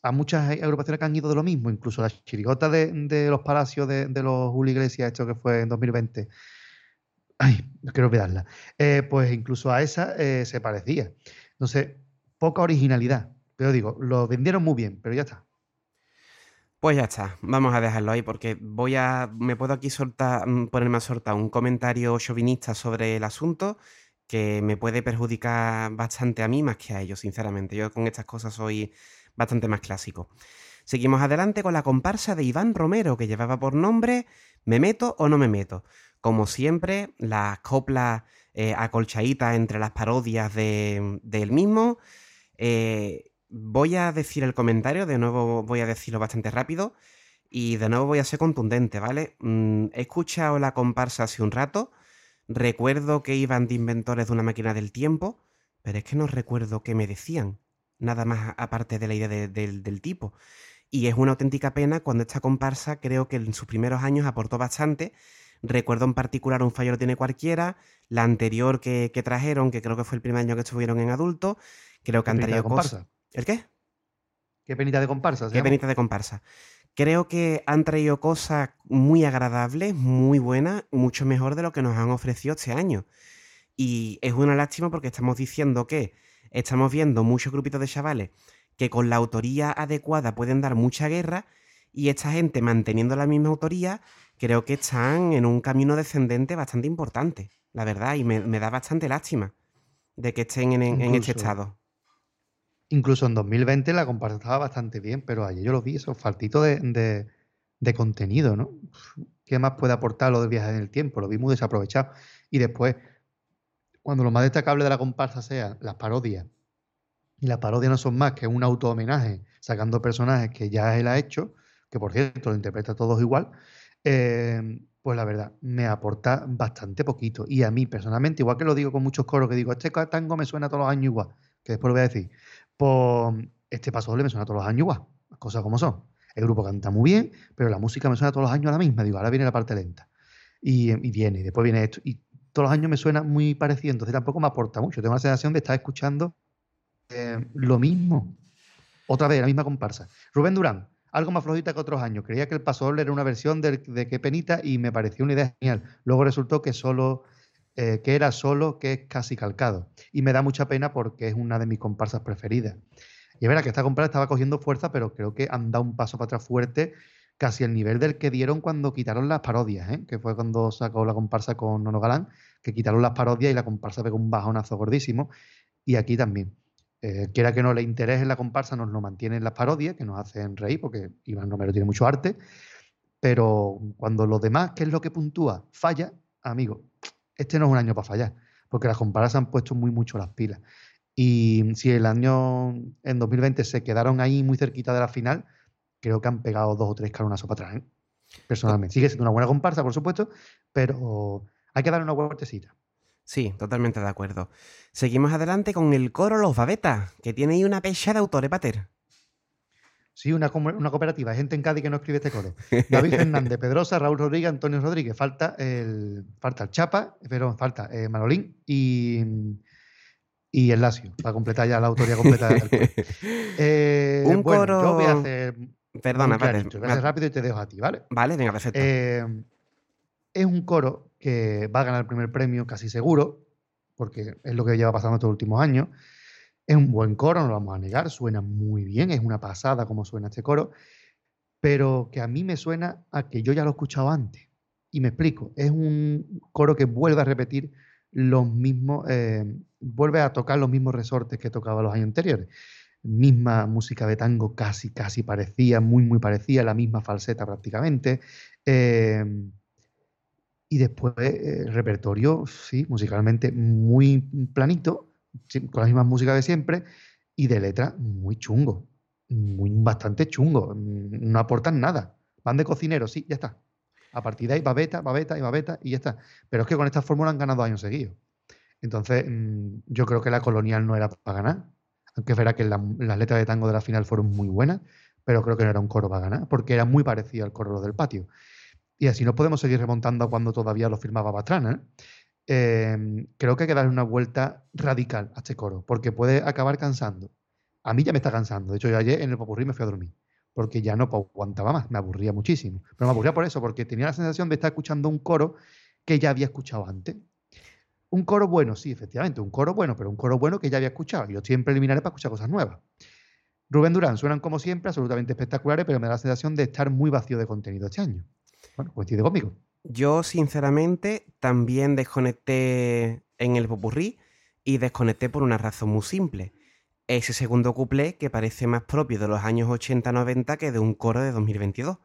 a muchas agrupaciones que han ido de lo mismo, incluso la chirigota de, los palacios de, los Julio Iglesias, esto que fue en 2020. Ay, no quiero olvidarla. Eh, pues incluso a esa eh, se parecía. Entonces, poca originalidad. Pero digo, lo vendieron muy bien, pero ya está. Pues ya está, vamos a dejarlo ahí porque voy a. Me puedo aquí soltar, mm, ponerme a soltar un comentario chauvinista sobre el asunto que me puede perjudicar bastante a mí más que a ellos, sinceramente. Yo con estas cosas soy bastante más clásico. Seguimos adelante con la comparsa de Iván Romero, que llevaba por nombre ¿Me meto o no me meto? Como siempre, las coplas eh, acolchaditas entre las parodias del de, mismo. Eh, voy a decir el comentario, de nuevo voy a decirlo bastante rápido y de nuevo voy a ser contundente, ¿vale? Mm, he escuchado la comparsa hace un rato, recuerdo que iban de inventores de una máquina del tiempo, pero es que no recuerdo qué me decían nada más aparte de la idea del tipo. Y es una auténtica pena cuando esta comparsa creo que en sus primeros años aportó bastante. Recuerdo en particular Un fallo lo tiene cualquiera, la anterior que, trajeron, que creo que fue el primer año que estuvieron en adulto, creo que han traído cosas... ¿El qué? ¿Qué penita de comparsa? ¿Qué penita de comparsa? Creo que han traído cosas muy agradables, muy buenas, mucho mejor de lo que nos han ofrecido este año. Y es una lástima porque estamos diciendo que estamos viendo muchos grupitos de chavales que con la autoría adecuada pueden dar mucha guerra y esta gente manteniendo la misma autoría creo que están en un camino descendente bastante importante, la verdad, y me, da bastante lástima de que estén en, este estado. Incluso en 2020 la comparsa estaba bastante bien, pero ayer yo lo vi, esos faltitos de, de, contenido, ¿no? ¿Qué más puede aportar lo del viaje en el tiempo? Lo vi muy desaprovechado. Y después, cuando lo más destacable de la comparsa sea las parodias, y las parodias no son más que un auto-homenaje sacando personajes que ya él ha hecho, que por cierto lo interpreta todos igual, eh, pues la verdad, me aporta bastante poquito. Y a mí personalmente, igual que lo digo con muchos coros, que digo, este tango me suena todos los años igual, que después lo voy a decir, pues este paso doble me suena todos los años igual, cosas como son. El grupo canta muy bien, pero la música me suena todos los años a la misma. Digo, ahora viene la parte lenta. Y, y viene, y después viene esto. Y todos los años me suena muy parecido, entonces tampoco me aporta mucho. Tengo la sensación de estar escuchando eh, lo mismo. Otra vez, la misma comparsa. Rubén Durán, algo más flojita que otros años. Creía que el Paso Doble era una versión de, de Qué Penita y me pareció una idea genial. Luego resultó que solo eh, que era solo, que es casi calcado. Y me da mucha pena porque es una de mis comparsas preferidas. Y es verdad que esta comparsa estaba cogiendo fuerza, pero creo que han dado un paso para atrás fuerte casi el nivel del que dieron cuando quitaron las parodias, ¿eh? que fue cuando sacó la comparsa con Nono Galán, que quitaron las parodias y la comparsa pegó un bajonazo gordísimo. Y aquí también. Eh, quiera que no le interese la comparsa, nos lo mantienen las parodias, que nos hacen reír, porque Iván Romero tiene mucho arte. Pero cuando lo demás, que es lo que puntúa, falla, amigo, este no es un año para fallar, porque las comparsas han puesto muy mucho las pilas. Y si el año en 2020 se quedaron ahí muy cerquita de la final, creo que han pegado dos o tres caronazos para atrás, ¿eh? personalmente. Sigue siendo una buena comparsa, por supuesto, pero hay que darle una vueltecita. Sí, totalmente de acuerdo. Seguimos adelante con el coro Los Babetas, que tiene ahí una pecha de autores, Pater. Sí, una, una, cooperativa, gente en Cádiz que no escribe este coro. *laughs* David Fernández, Pedrosa, Raúl Rodríguez, Antonio Rodríguez. Falta el, falta el Chapa, pero falta eh, Manolín y, y el Lacio, para completar ya la autoría completa del coro. *laughs* Eh, un coro... Yo voy a hacer Perdona, vale. Voy a hacer rápido y te dejo a ti, ¿vale? Vale, venga, perfecto. Eh, es un coro que va a ganar el primer premio casi seguro, porque es lo que lleva pasando estos últimos años. Es un buen coro, no lo vamos a negar, suena muy bien, es una pasada como suena este coro, pero que a mí me suena a que yo ya lo he escuchado antes. Y me explico, es un coro que vuelve a repetir los mismos, eh, vuelve a tocar los mismos resortes que tocaba los años anteriores misma música de tango casi, casi parecía, muy, muy parecía, la misma falseta prácticamente. Em, y después eh, repertorio, sí, musicalmente muy planito, con la misma música de siempre, y de letra muy chungo, muy bastante chungo, no aportan nada. Van de cocinero, sí, ya está. A partir de ahí, babeta, babeta y babeta y ya está. Pero es que con esta fórmula han ganado años seguidos. Entonces, mm, yo creo que la colonial no era para ganar. Aunque es verdad que la- las letras de tango de la final fueron muy buenas, pero creo que no era un coro para ganar, porque era muy parecido al coro del patio. Y así no podemos seguir remontando cuando todavía lo firmaba Batrana. Eh, creo que hay que darle una vuelta radical a este coro, porque puede acabar cansando. A mí ya me está cansando. De hecho, yo ayer en el popurrí me fui a dormir, porque ya no aguantaba más, me aburría muchísimo. Pero me aburría por eso, porque tenía la sensación de estar escuchando un coro que ya había escuchado antes. Un coro bueno, sí, efectivamente, un coro bueno, pero un coro bueno que ya había escuchado. Yo siempre eliminaré para escuchar cosas nuevas. Rubén Durán, suenan como siempre, absolutamente espectaculares, pero me da la sensación de estar muy vacío de contenido este año. Bueno, coincide conmigo. Yo, sinceramente, también desconecté en el popurrí y desconecté por una razón muy simple. Ese segundo cuplé que parece más propio de los años 80-90 que de un coro de 2022.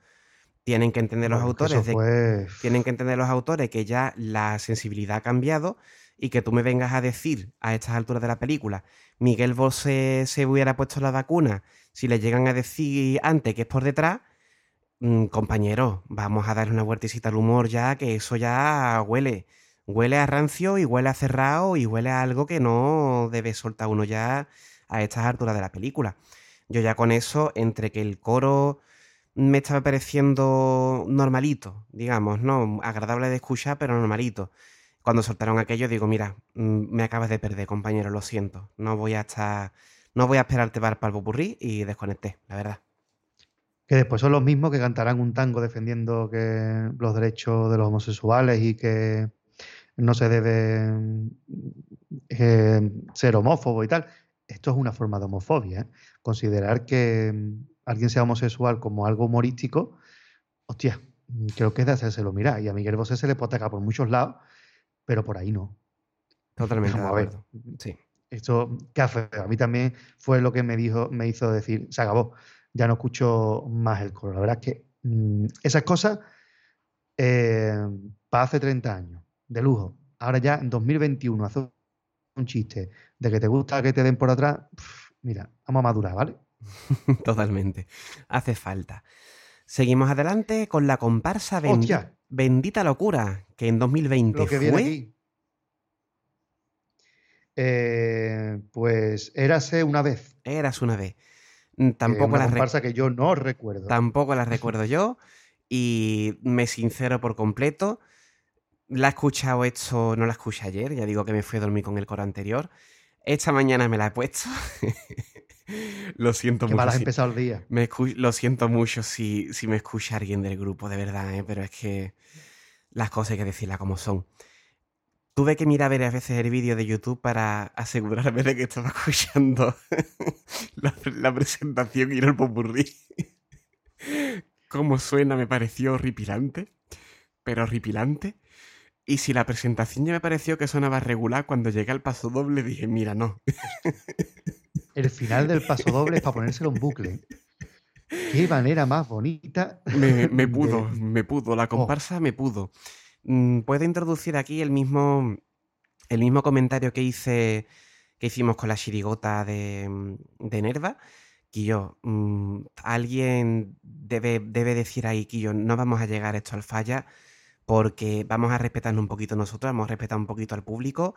Tienen que entender los Bueno, autores de tienen que entender los autores que ya la sensibilidad ha cambiado y que tú me vengas a decir a estas alturas de la película, Miguel Bosé se hubiera puesto la vacuna, si le llegan a decir antes que es por detrás, mm, compañero, vamos a darle una vueltecita al humor ya, que eso ya huele, huele a rancio y huele a cerrado y huele a algo que no debe soltar uno ya a estas alturas de la película. Yo ya con eso, entre que el coro me estaba pareciendo normalito, digamos, ¿no? Agradable de escuchar, pero normalito. Cuando soltaron aquello, digo, mira, mm, me acabas de perder, compañero, lo siento. No voy a estar. No voy a esperarte para el popurrí y desconecté, la verdad. Que después son los mismos que cantarán un tango defendiendo que los derechos de los homosexuales y que no se debe mm, eh, ser homófobo y tal. Esto es una forma de homofobia. ¿eh? Considerar que mm, alguien sea homosexual como algo humorístico, hostia, mm, creo que es de hacérselo mirar. Y a Miguel Bosé se le puede atacar por muchos lados, pero por ahí no. Totalmente Vamos a ver. Sí. Esto, qué hace. A mí también fue lo que me dijo, me hizo decir, se acabó, ya no escucho más el coro. La verdad es que mm, esas cosas, eh, para hace 30 años, de lujo. Ahora ya en 2021, hacer un chiste de que te gusta que te den por atrás, mira, vamos a madurar, ¿vale? *laughs* Totalmente. Hace falta. Seguimos adelante con la comparsa Bendi- Hostia. Bendita Locura, que en 2020 Lo que viene fue. aquí. Eh, pues érase una vez. Eras una vez. Mm, Tampoco una la, re- comparsa que yo no recuerdo. tampoco la recuerdo *laughs* yo. Y me sincero por completo. La he escuchado esto, no la escuché ayer, ya digo que me fui a dormir con el coro anterior. Esta mañana me la he puesto. *laughs* Lo siento mucho. mal has si- empezado el día. Me lo siento mucho si, si me escucha alguien del grupo, de verdad, ¿eh? pero es que las cosas hay que decirlas como son. Tuve que mirar varias veces el vídeo de YouTube para asegurarme de que estaba *laughs* escuchando la, la presentación y no el popurrí. Cómo suena me pareció horripilante, pero horripilante. Y si la presentación ya me pareció que sonaba regular, cuando llegué al paso doble dije, mira, no, *laughs* El final del paso doble es para ponérselo en bucle. Qué manera más bonita. Me, me de- pudo, me pudo, la comparsa me pudo. Mm, Puedo introducir aquí el mismo, el mismo comentario que hice, que hicimos con la chirigota de, mm, de Nerva. Quillo, mm, alguien debe, debe decir ahí, Quillo, no vamos a llegar esto al falla porque vamos a respetarnos un poquito nosotros, vamos a respetar un poquito al público.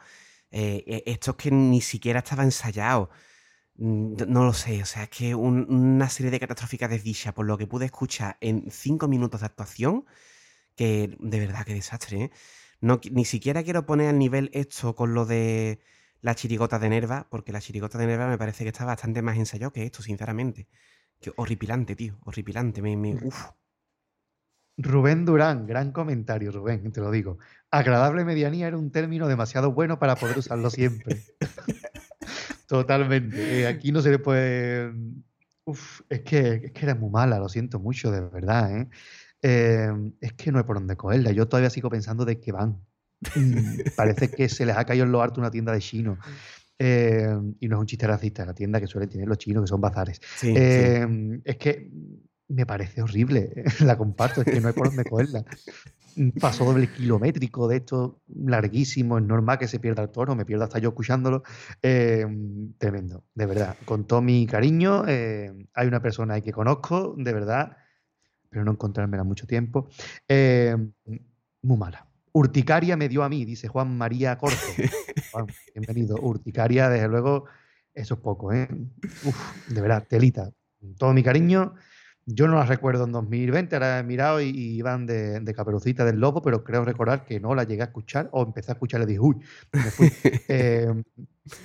Eh, eh, esto es que ni siquiera estaba ensayado. No lo sé, o sea, es que un- una serie de catastróficas desdichas, por lo que pude escuchar en cinco minutos de actuación, que de verdad que desastre, ¿eh? No, ni siquiera quiero poner al nivel esto con lo de la chirigota de Nerva, porque la chirigota de Nerva me parece que está bastante más ensayado que esto, sinceramente. Que horripilante, tío, horripilante. Me, me- uf. Rubén Durán, gran comentario, Rubén, te lo digo. Agradable medianía era un término demasiado bueno para poder usarlo siempre. *laughs* Totalmente. Eh, aquí no se le puede. Uf, es que, es que era muy mala, lo siento mucho, de verdad, ¿eh? Eh, es que no hay por dónde cogerla. Yo todavía sigo pensando de que van. Mm, *laughs* Parece que se les ha caído en lo harto una tienda de chino. Eh, y no es un chiste racista, la tienda que suelen tener los chinos, que son bazares. Sí, sí. Eh, Es que me parece horrible, *laughs* la comparto, es que no hay por dónde *laughs* cogerla. Paso doble kilométrico de esto larguísimo, es normal que se pierda el tono, me pierdo hasta yo escuchándolo. Eh, tremendo, de verdad. Con todo mi cariño, hay una persona ahí que conozco, de verdad, pero no encontrármela mucho tiempo. Eh, muy mala. Urticaria me dio a mí, dice Juan María Corto. *laughs* Juan, bienvenido. Urticaria, desde luego, eso es poco, ¿eh? Uf, de verdad, telita. Todo mi cariño. Yo no las recuerdo en 2020, ahora he mirado y, y iban de, de, Caperucita del Lobo, pero creo recordar que no la llegué a escuchar o empecé a escuchar y le dije, uy, me fui. *laughs* eh,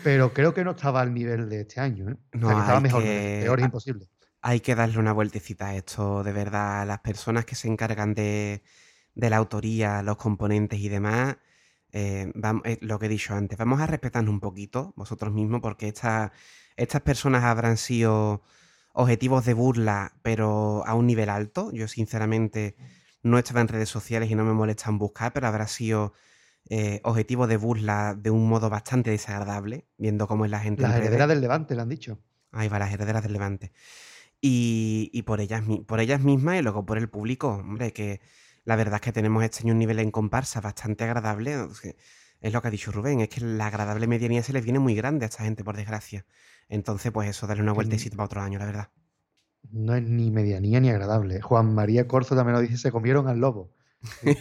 pero creo que no estaba al nivel de este año, ¿eh? No, o sea, que estaba mejor, que- peor es imposible. Hay que darle una vueltecita a esto, de verdad. Las personas que se encargan de, de la autoría, los componentes y demás, eh, vam- eh, lo que he dicho antes, vamos a respetarnos un poquito vosotros mismos, porque esta- estas personas habrán sido objetivos de burla, pero a un nivel alto. Yo, sinceramente, no estaba en redes sociales y no me molesta en buscar, pero habrá sido eh, objetivo de burla de un modo bastante desagradable, viendo cómo es la gente Las herederas del Levante le han dicho. Ahí va, las herederas del Levante. Y, y por ellas, por ellas mismas y luego por el público, hombre, que la verdad es que tenemos este año un nivel en comparsa bastante agradable. Es lo que ha dicho Rubén, es que la agradable medianía se les viene muy grande a esta gente, por desgracia. Entonces, pues eso, darle una vueltecita para otro año, la verdad. No es ni medianía ni agradable. Juan María Corzo también lo dice, se comieron al lobo.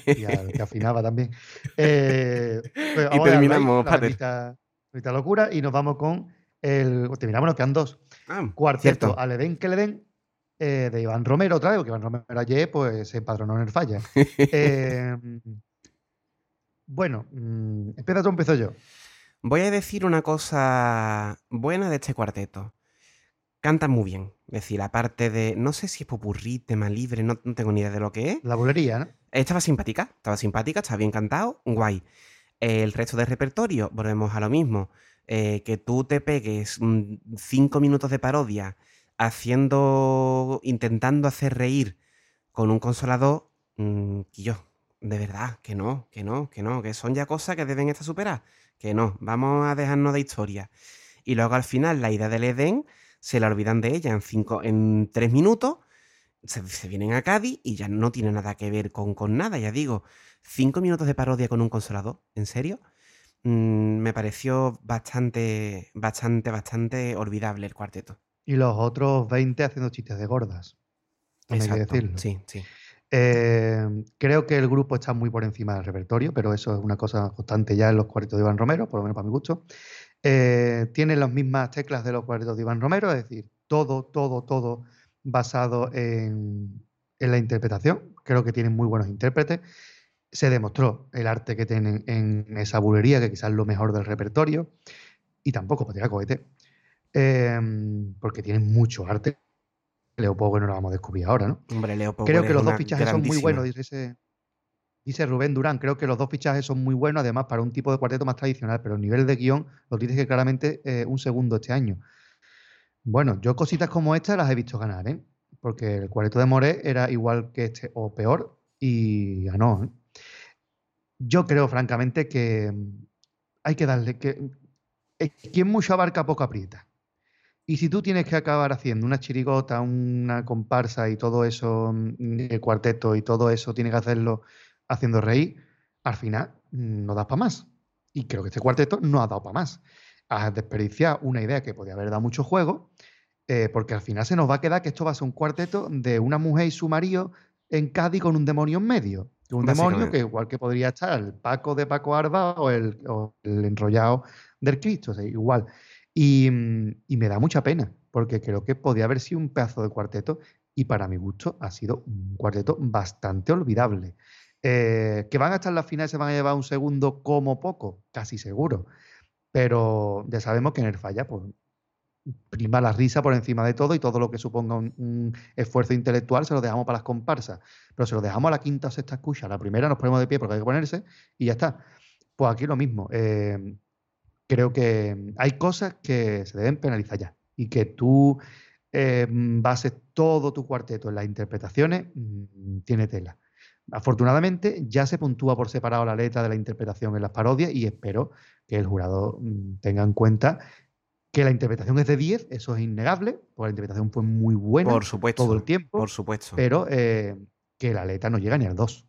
Y al que afinaba también. Eh, pues *laughs* ahí, terminamos, la bendita, bendita locura, y nos vamos con el. Terminamos, nos quedan dos. Ah, Cuarteto, cierto. al Edén que le den, eh, de Iván Romero otra vez, porque Iván Romero ayer pues, se empadronó en el falla. *laughs* Eh, bueno, mm, empieza tú, empiezo yo. Voy a decir una cosa buena de este cuarteto. Cantan muy bien. Es decir, aparte de. No sé si es popurrí, tema libre, no, no tengo ni idea de lo que es. La bulería, ¿no? Estaba simpática, estaba simpática, estaba bien cantado, guay. El resto del repertorio, volvemos a lo mismo. Eh, que tú te pegues mm, cinco minutos de parodia haciendo. intentando hacer reír con un consolador, mm, que yo, de verdad, que no, que no, que no, que son ya cosas que deben estar superadas. Que no, vamos a dejarnos de historia. Y luego al final la idea del Edén se la olvidan de ella en, cinco, en tres minutos se, se vienen a Cádiz y ya no tiene nada que ver con, con nada, ya digo. Cinco minutos de parodia con un consolador, ¿en serio? Mm, me pareció bastante, bastante, bastante olvidable el cuarteto. Y los otros 20 haciendo chistes de gordas. Hay que decirlo. sí, sí. Eh, creo que el grupo está muy por encima del repertorio, pero eso es una cosa constante ya en los cuartetos de Iván Romero, por lo menos para mi gusto. Eh, tiene las mismas teclas de los cuartetos de Iván Romero, es decir, todo, todo, todo basado en, en la interpretación. Creo que tienen muy buenos intérpretes. Se demostró el arte que tienen en esa bulería, que quizás es lo mejor del repertorio, y tampoco para tirar cohete, eh, porque tienen mucho arte. Leo Pogo no lo vamos a descubrir ahora, ¿no? Hombre, Leo Power Creo que los dos fichajes son muy buenos, dice, dice Rubén Durán. Creo que los dos fichajes son muy buenos, además, para un tipo de cuarteto más tradicional, pero el nivel de guion lo dice que claramente eh, un segundo este año. Bueno, yo cositas como esta las he visto ganar, ¿eh? Porque el cuarteto de Moré era igual que este o peor y ganó. ¿eh? Yo creo, francamente, que mm, hay que darle que. eh, Quien mucho abarca, poco aprieta. Y si tú tienes que acabar haciendo una chirigota, una comparsa y todo eso, mm, el cuarteto y todo eso, tienes que hacerlo haciendo reír, al final mm, no das para más. Y creo que este cuarteto no ha dado para más. Has desperdiciado una idea que podía haber dado mucho juego, eh, porque al final se nos va a quedar que esto va a ser un cuarteto de una mujer y su marido en Cádiz con un demonio en medio. Un demonio que igual que podría estar el Paco de Paco Arba o el, o el enrollado del Cristo, o sea, igual. Y, mm, y me da mucha pena, porque creo que podía haber sido un pedazo de cuarteto y para mi gusto ha sido un cuarteto bastante olvidable. Eh, que van a estar en la final y se van a llevar un segundo como poco, casi seguro. Pero ya sabemos que en el falla, pues prima la risa por encima de todo y todo lo que suponga un, esfuerzo intelectual se lo dejamos para las comparsas. Pero se lo dejamos a la quinta o sexta escucha. La primera nos ponemos de pie porque hay que ponerse y ya está. Pues aquí lo mismo. eh, creo que hay cosas que se deben penalizar ya. Y que tú eh, bases todo tu cuarteto en las interpretaciones, mm, tiene tela. Afortunadamente ya se puntúa por separado la letra de la interpretación en las parodias y espero que el jurado mm, tenga en cuenta que la interpretación es de 10, eso es innegable, porque la interpretación fue muy buena Por supuesto. todo el tiempo, Por supuesto. pero eh, que la letra no llega ni al 2,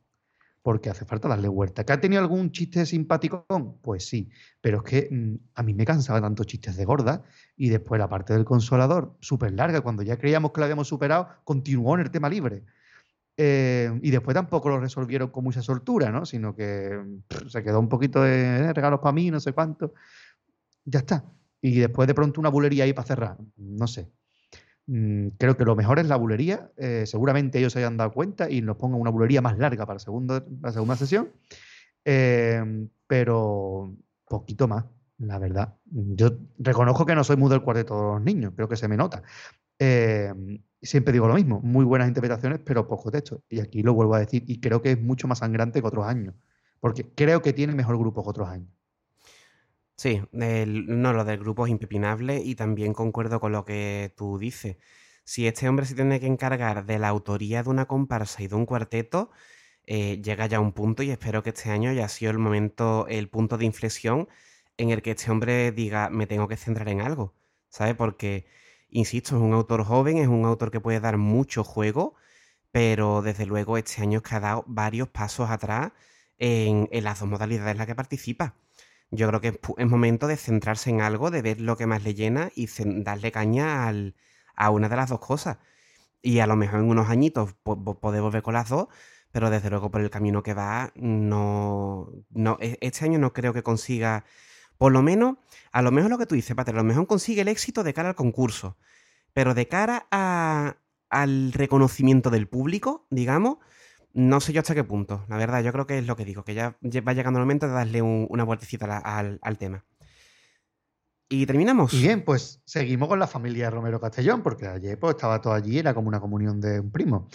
porque hace falta darle vuelta. ¿Que ha tenido algún chiste simpático? Pues sí, pero es que mm, a mí me cansaba tanto chistes de gorda y después la parte del consolador, súper larga, cuando ya creíamos que la habíamos superado, continuó en el tema libre. Eh, y después tampoco lo resolvieron con mucha soltura, ¿no? Sino que pff, se quedó un poquito de "Eh, regalos para mí, no sé cuánto. Ya está. Y después de pronto una bulería ahí para cerrar. No sé. Mm, creo que lo mejor es la bulería. eh, seguramente ellos se hayan dado cuenta y nos pongan una bulería más larga para, la segunda sesión. Eh, pero poquito más, la verdad. Yo reconozco que no soy muy del cuarteto de los niños, creo que se me nota. Eh, siempre digo lo mismo, muy buenas interpretaciones, pero poco texto. Y aquí lo vuelvo a decir, y creo que es mucho más sangrante que otros años, porque creo que tiene mejor grupo que otros años. Sí, no, lo del grupo es impepinable y también concuerdo con lo que tú dices. Si este hombre se tiene que encargar de la autoría de una comparsa y de un cuarteto, eh, llega ya a un punto y espero que este año haya sido el momento, el punto de inflexión en el que este hombre diga, me tengo que centrar en algo, ¿sabes? Porque, insisto, es un autor joven, es un autor que puede dar mucho juego, pero desde luego este año es que ha dado varios pasos atrás en, en las dos modalidades en las que participa. Yo creo que es, momento de centrarse en algo, de ver lo que más le llena y darle caña al- a una de las dos cosas. Y a lo mejor en unos añitos po- po- poder volver con las dos, pero desde luego por el camino que va, no, no, e- este año no creo que consiga, por lo menos, a lo mejor lo que tú dices, Pater, a lo mejor consigue el éxito de cara al concurso, pero de cara a- al reconocimiento del público, digamos, no sé yo hasta qué punto. La verdad, yo creo que es lo que digo, que ya va llegando el momento de darle un- una vueltecita la- al, al tema. Y terminamos. Y bien, pues seguimos con la familia Romero Castellón, porque ayer pues, estaba todo allí, era como una comunión de un primo.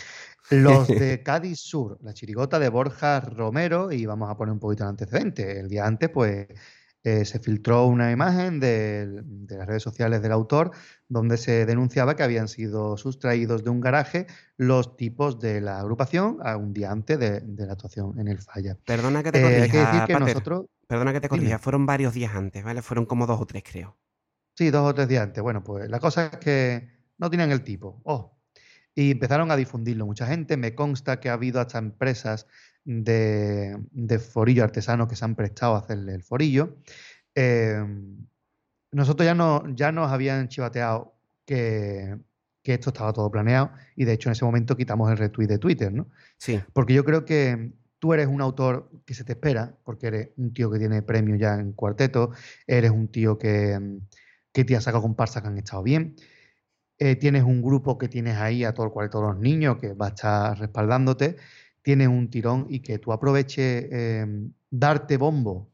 Los *laughs* de Cádiz Sur, la chirigota de Borja Romero, y vamos a poner un poquito de antecedente. El día antes, pues eh, se filtró una imagen de, las redes sociales del autor donde se denunciaba que habían sido sustraídos de un garaje los tipos de la agrupación a un día antes de, de la actuación en el Falla. Perdona que te Eh, hay que corrija, decir que Pater. nosotros, Perdona que te Dime. corrija. Fueron varios días antes, ¿vale? Fueron como dos o tres, creo. Sí, dos o tres días antes. Bueno, pues la cosa es que no tenían el tipo. Oh. Y empezaron a difundirlo mucha gente. Me consta que ha habido hasta empresas de, de forillo artesanos que se han prestado a hacerle el forillo. Eh, nosotros ya, no, ya nos habían chivateado que, que esto estaba todo planeado y de hecho en ese momento quitamos el retweet de Twitter, ¿no? Sí, Porque yo creo que tú eres un autor que se te espera, porque eres un tío que tiene premio ya en cuarteto, eres un tío que, que te ha sacado comparsas que han estado bien, eh, tienes un grupo que tienes ahí a todo el cuarteto de los niños que va a estar respaldándote, tienes un tirón y que tú aproveches eh, darte bombo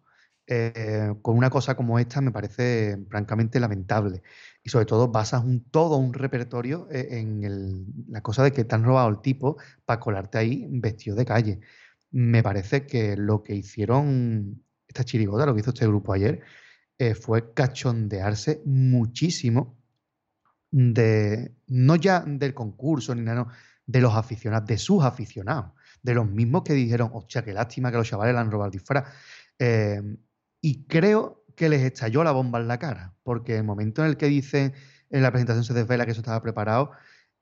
eh, con una cosa como esta me parece francamente lamentable. Y sobre todo basas un, todo un repertorio eh, en la cosa de que te han robado el tipo para colarte ahí vestido de calle. Me parece que lo que hicieron esta chirigota, lo que hizo este grupo ayer, eh, fue cachondearse muchísimo de, no ya del concurso ni nada, de los aficionados, de sus aficionados, de los mismos que dijeron, hostia, qué lástima que los chavales le han robado el disfraz. Eh, y creo que les estalló la bomba en la cara, porque el momento en el que dicen en la presentación se desvela que eso estaba preparado,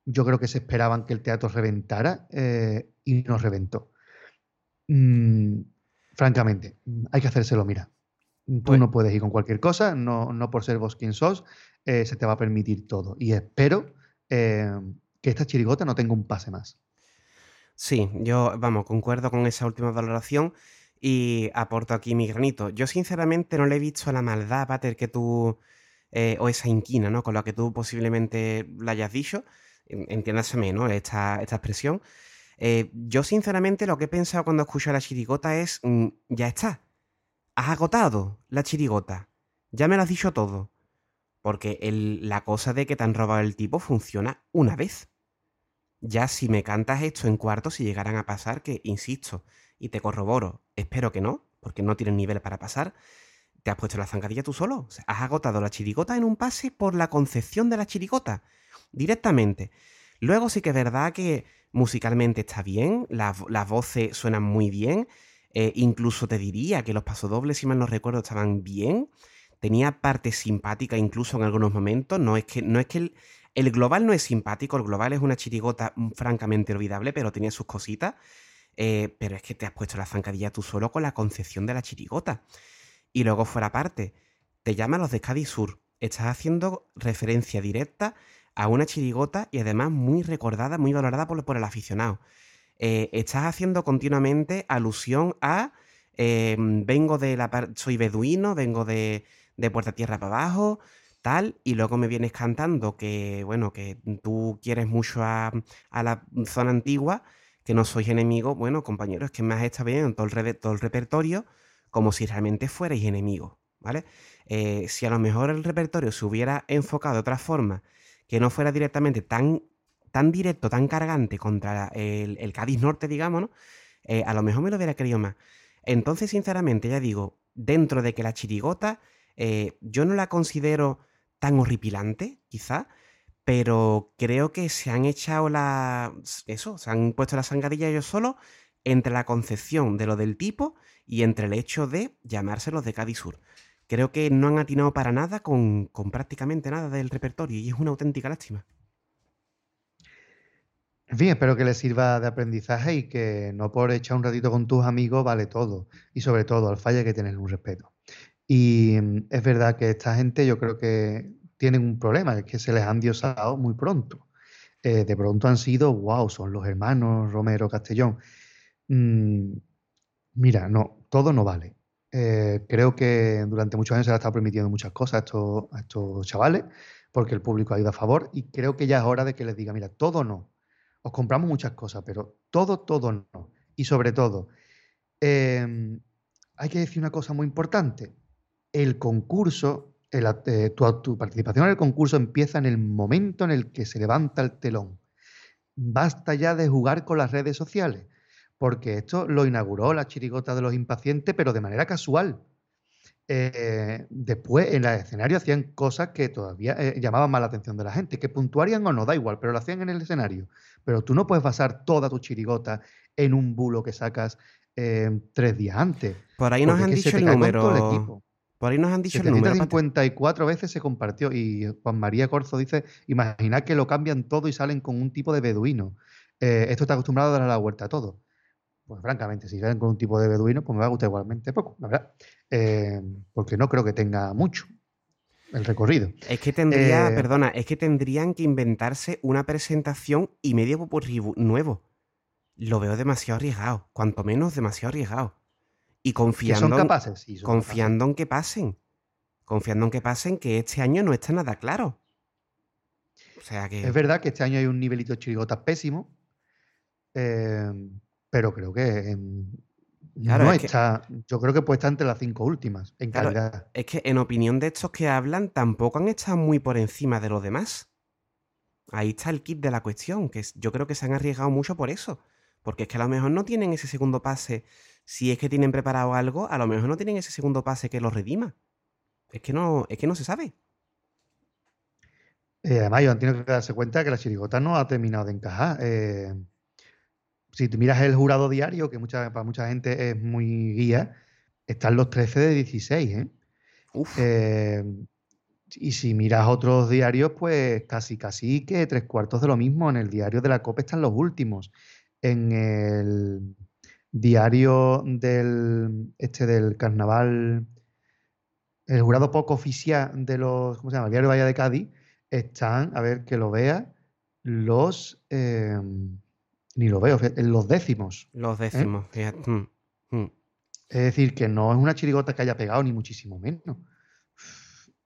yo creo que se esperaban que el teatro reventara eh, y no reventó. Mm, francamente, hay que hacérselo, mira. Tú Pues- no puedes ir con cualquier cosa, no, no por ser vos quien sos, eh, se te va a permitir todo. Y espero eh, que esta chirigota no tenga un pase más. Sí, yo, vamos, concuerdo con esa última valoración y aporto aquí mi granito. Yo sinceramente no le he visto la maldad, Pater, que tú, eh, o esa inquina, ¿no? Con la que tú posiblemente la hayas dicho, en- entiéndaseme, ¿no? Esta, esta expresión. Eh, yo sinceramente lo que he pensado cuando escucho la chirigota es, mm, ya está, has agotado la chirigota, ya me lo has dicho todo. Porque el- la cosa de que te han robado el tipo funciona una vez. Ya si me cantas esto en cuarto, si llegaran a pasar, que insisto, y te corroboro, espero que no, porque no tienes nivel para pasar, te has puesto la zancadilla tú solo. Has agotado la chirigota en un pase por la concepción de la chirigota, directamente. Luego sí que es verdad que musicalmente está bien, las, las voces suenan muy bien, eh, incluso te diría que los pasodobles, si mal no recuerdo, estaban bien. Tenía parte simpática incluso en algunos momentos. No es que, no es que el global no es simpático, el global es una chirigota mm, francamente olvidable, pero tenía sus cositas. Eh, pero es que te has puesto la zancadilla tú solo con la concepción de la chirigota. Y luego fuera parte, te llaman los de Cádiz Sur. Estás haciendo referencia directa a una chirigota y además muy recordada, muy valorada por, el aficionado. eh, estás haciendo continuamente alusión a eh, vengo de la soy beduino, vengo de, de Puerta Tierra para abajo, tal, y luego me vienes cantando que, bueno, que tú quieres mucho a, la zona antigua, que no sois enemigos. Bueno, compañero, es que me has estado viendo todo el, todo el repertorio como si realmente fuerais enemigos, ¿vale? Eh, si a lo mejor el repertorio se hubiera enfocado de otra forma, que no fuera directamente tan, tan directo, tan cargante contra el, el Cádiz Norte, digamos, ¿no? Eh, a lo mejor me lo hubiera querido más. Entonces, sinceramente, ya digo, dentro de que la chirigota, eh, yo no la considero tan horripilante, quizá, pero creo que se han echado la. Eso, se han puesto la sangadilla ellos solos entre la concepción de lo del tipo y entre el hecho de llamárselos de Cádiz Sur. Creo que no han atinado para nada con, con prácticamente nada del repertorio y es una auténtica lástima. En fin, espero que les sirva de aprendizaje y que no por echar un ratito con tus amigos vale todo. Y sobre todo, al falla que tener un respeto. Y mm, es verdad que esta gente yo creo que tienen un problema, es que se les han diosado muy pronto. Eh, de pronto han sido, wow, son los hermanos Romero Castellón. Mm, mira, no, todo no vale. Eh, creo que durante muchos años se le ha estado permitiendo muchas cosas a estos, a estos chavales, porque el público ha ido a favor, y creo que ya es hora de que les diga, mira, todo no. Os compramos muchas cosas, pero todo, todo no. Y sobre todo, eh, hay que decir una cosa muy importante. El concurso, el, eh, tu, tu participación en el concurso empieza en el momento en el que se levanta el telón. Basta ya de jugar con las redes sociales, porque esto lo inauguró la chirigota de los impacientes, pero de manera casual. Eh, después en el escenario hacían cosas que todavía eh, llamaban más la atención de la gente, que puntuarían o no, da igual, pero lo hacían en el escenario. Pero tú no puedes basar toda tu chirigota en un bulo que sacas eh, tres días antes. Por ahí nos han dicho el número. Por ahí nos han dicho el número. Pate. 754 veces se compartió y Juan María Corzo dice, imaginad que lo cambian todo y salen con un tipo de beduino. Eh, esto está acostumbrado a dar la vuelta a todo. Pues francamente, si salen con un tipo de beduino, pues me va a gustar igualmente poco, la verdad. Eh, porque no creo que tenga mucho el recorrido. Es que tendría, Eh, perdona, es que tendrían que inventarse una presentación y medio popurrí nuevo. Lo veo demasiado arriesgado, cuanto menos demasiado arriesgado. Y ¿Que son confiando, en- capaces? Sí, son confiando en que pasen. Confiando en que pasen, que este año no está nada claro. O sea que. Es verdad que este año hay un nivelito de chirigotas pésimo, eh, pero creo que em, Claro, no es que- está, yo creo que puede estar entre las cinco últimas en Claro, calidad. Es que en opinión de estos que hablan, tampoco han estado muy por encima de los demás. Ahí está el kit de la cuestión, que yo creo que se han arriesgado mucho por eso. Porque es que a lo mejor no tienen ese segundo pase. Si es que tienen preparado algo, a lo mejor no tienen ese segundo pase que los redima. Es que no, es que no se sabe. Eh, además, han tenido que darse cuenta que la chirigota no ha terminado de encajar. Eh, si tú miras el jurado diario, que mucha, para mucha gente es muy guía, están los 13 de 16, ¿eh? Uf. Eh, y si miras otros diarios, pues casi, casi que tres cuartos de lo mismo. En el diario de la COPE están los últimos. En el diario del, este del carnaval, el jurado poco oficial de los, ¿cómo se llama? El diario Valle de Cádiz, están, a ver que lo vea, los, eh, ni lo veo, los décimos. Los décimos. fíjate. Mm, mm. Es decir, que no es una chirigota que haya pegado, ni muchísimo menos.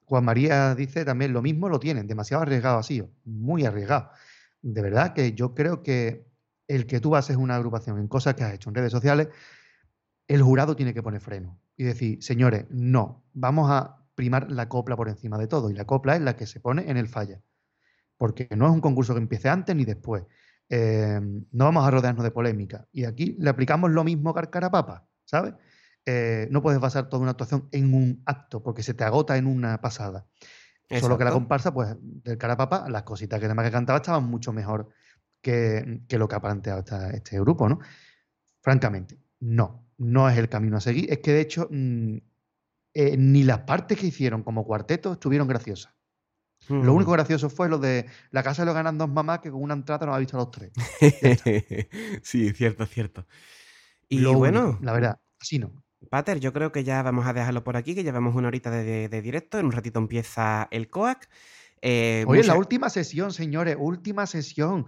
Juan María dice también lo mismo lo tienen, demasiado arriesgado así, muy arriesgado. De verdad que yo creo que el que tú bases una agrupación en cosas que has hecho en redes sociales, el jurado tiene que poner freno y decir, señores, no, vamos a primar la copla por encima de todo. Y la copla es la que se pone en el falla. Porque no es un concurso que empiece antes ni después. Eh, no vamos a rodearnos de polémica. Y aquí le aplicamos lo mismo que al carapapa, ¿sabes? Eh, no puedes basar toda una actuación en un acto porque se te agota en una pasada. Solo que la comparsa, pues, del carapapa, las cositas que además que cantaba estaban mucho mejor que, que lo que ha planteado esta- este grupo, ¿no? Francamente, no, no es el camino a seguir. Es que de hecho, mm, eh, ni las partes que hicieron como cuarteto estuvieron graciosas. Lo Mm. único gracioso fue lo de la casa de los ganan dos mamás que con una entrada nos ha visto a los tres. *laughs* sí, cierto, cierto. Y Lo bueno, único, la verdad, así no. Pater, yo creo que ya vamos a dejarlo por aquí, que llevamos una horita de, de- de directo. En un ratito empieza el COAC. Eh, Oye, la última sesión, señores, última sesión.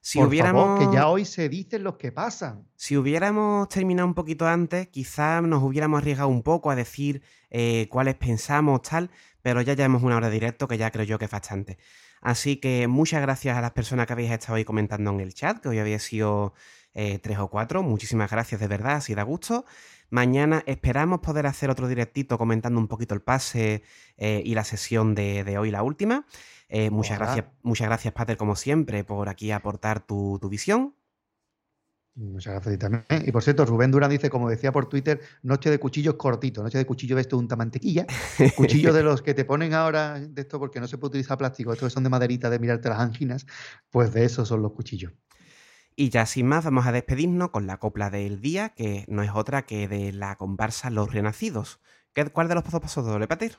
Si Por hubiéramos, favor, que ya hoy se dicen los que pasan. si hubiéramos terminado un poquito antes, quizás nos hubiéramos arriesgado un poco a decir eh, cuáles pensamos, tal, pero ya llevamos una hora de directo que ya creo yo que es bastante. Así que muchas gracias a las personas que habéis estado ahí comentando en el chat, que hoy había sido eh, tres o cuatro. Muchísimas gracias de verdad, si da gusto. Mañana esperamos poder hacer otro directito comentando un poquito el pase eh, y la sesión de, de hoy, la última. Eh, muchas, Ojalá. gracias, muchas gracias, Pater, como siempre, por aquí aportar tu, tu visión. Muchas gracias a ti también. Y por cierto, Rubén Durán dice, como decía por Twitter, noche de cuchillos cortito, noche de cuchillo de esto de unta mantequilla. *laughs* Cuchillos de los que te ponen ahora de esto porque no se puede utilizar plástico, estos que son de maderita de mirarte las anginas, pues de esos son los cuchillos. Y ya sin más, vamos a despedirnos con la copla del día, que no es otra que de la comparsa Los Renacidos. ¿Qué- ¿Cuál de los dos pasó doble, Pater?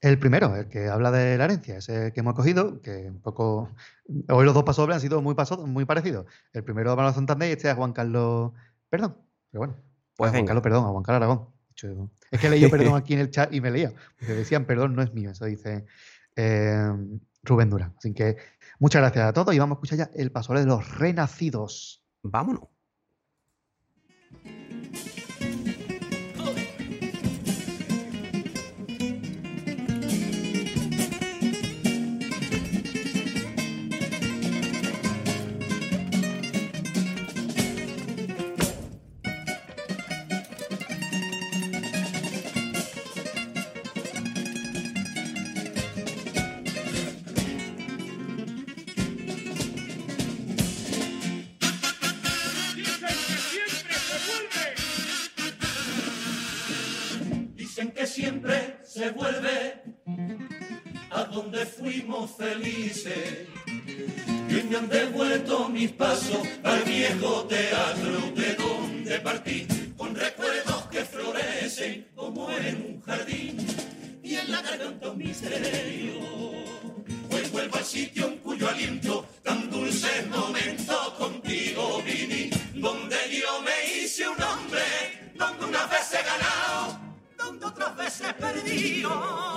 El primero, el que habla de la herencia, ese que hemos cogido, que un poco. Hoy los dos pasos han sido muy, paso- muy parecidos. El primero a Manuel Santander y este a Juan Carlos. Perdón. Pero bueno. Pues a Juan. Carlos, perdón, a Juan Carlos Aragón. Es que leí yo perdón *laughs* aquí en el chat y me leía. Porque decían perdón no es mío. Eso dice eh, Rubén Durán. Así que muchas gracias a todos y vamos a escuchar ya el paso de los renacidos. Vámonos. Se vuelve a donde fuimos felices. Y me han devuelto mis pasos al viejo teatro de donde partí, con recuerdos que florecen como en un jardín y en la garganta un misterio. Oh.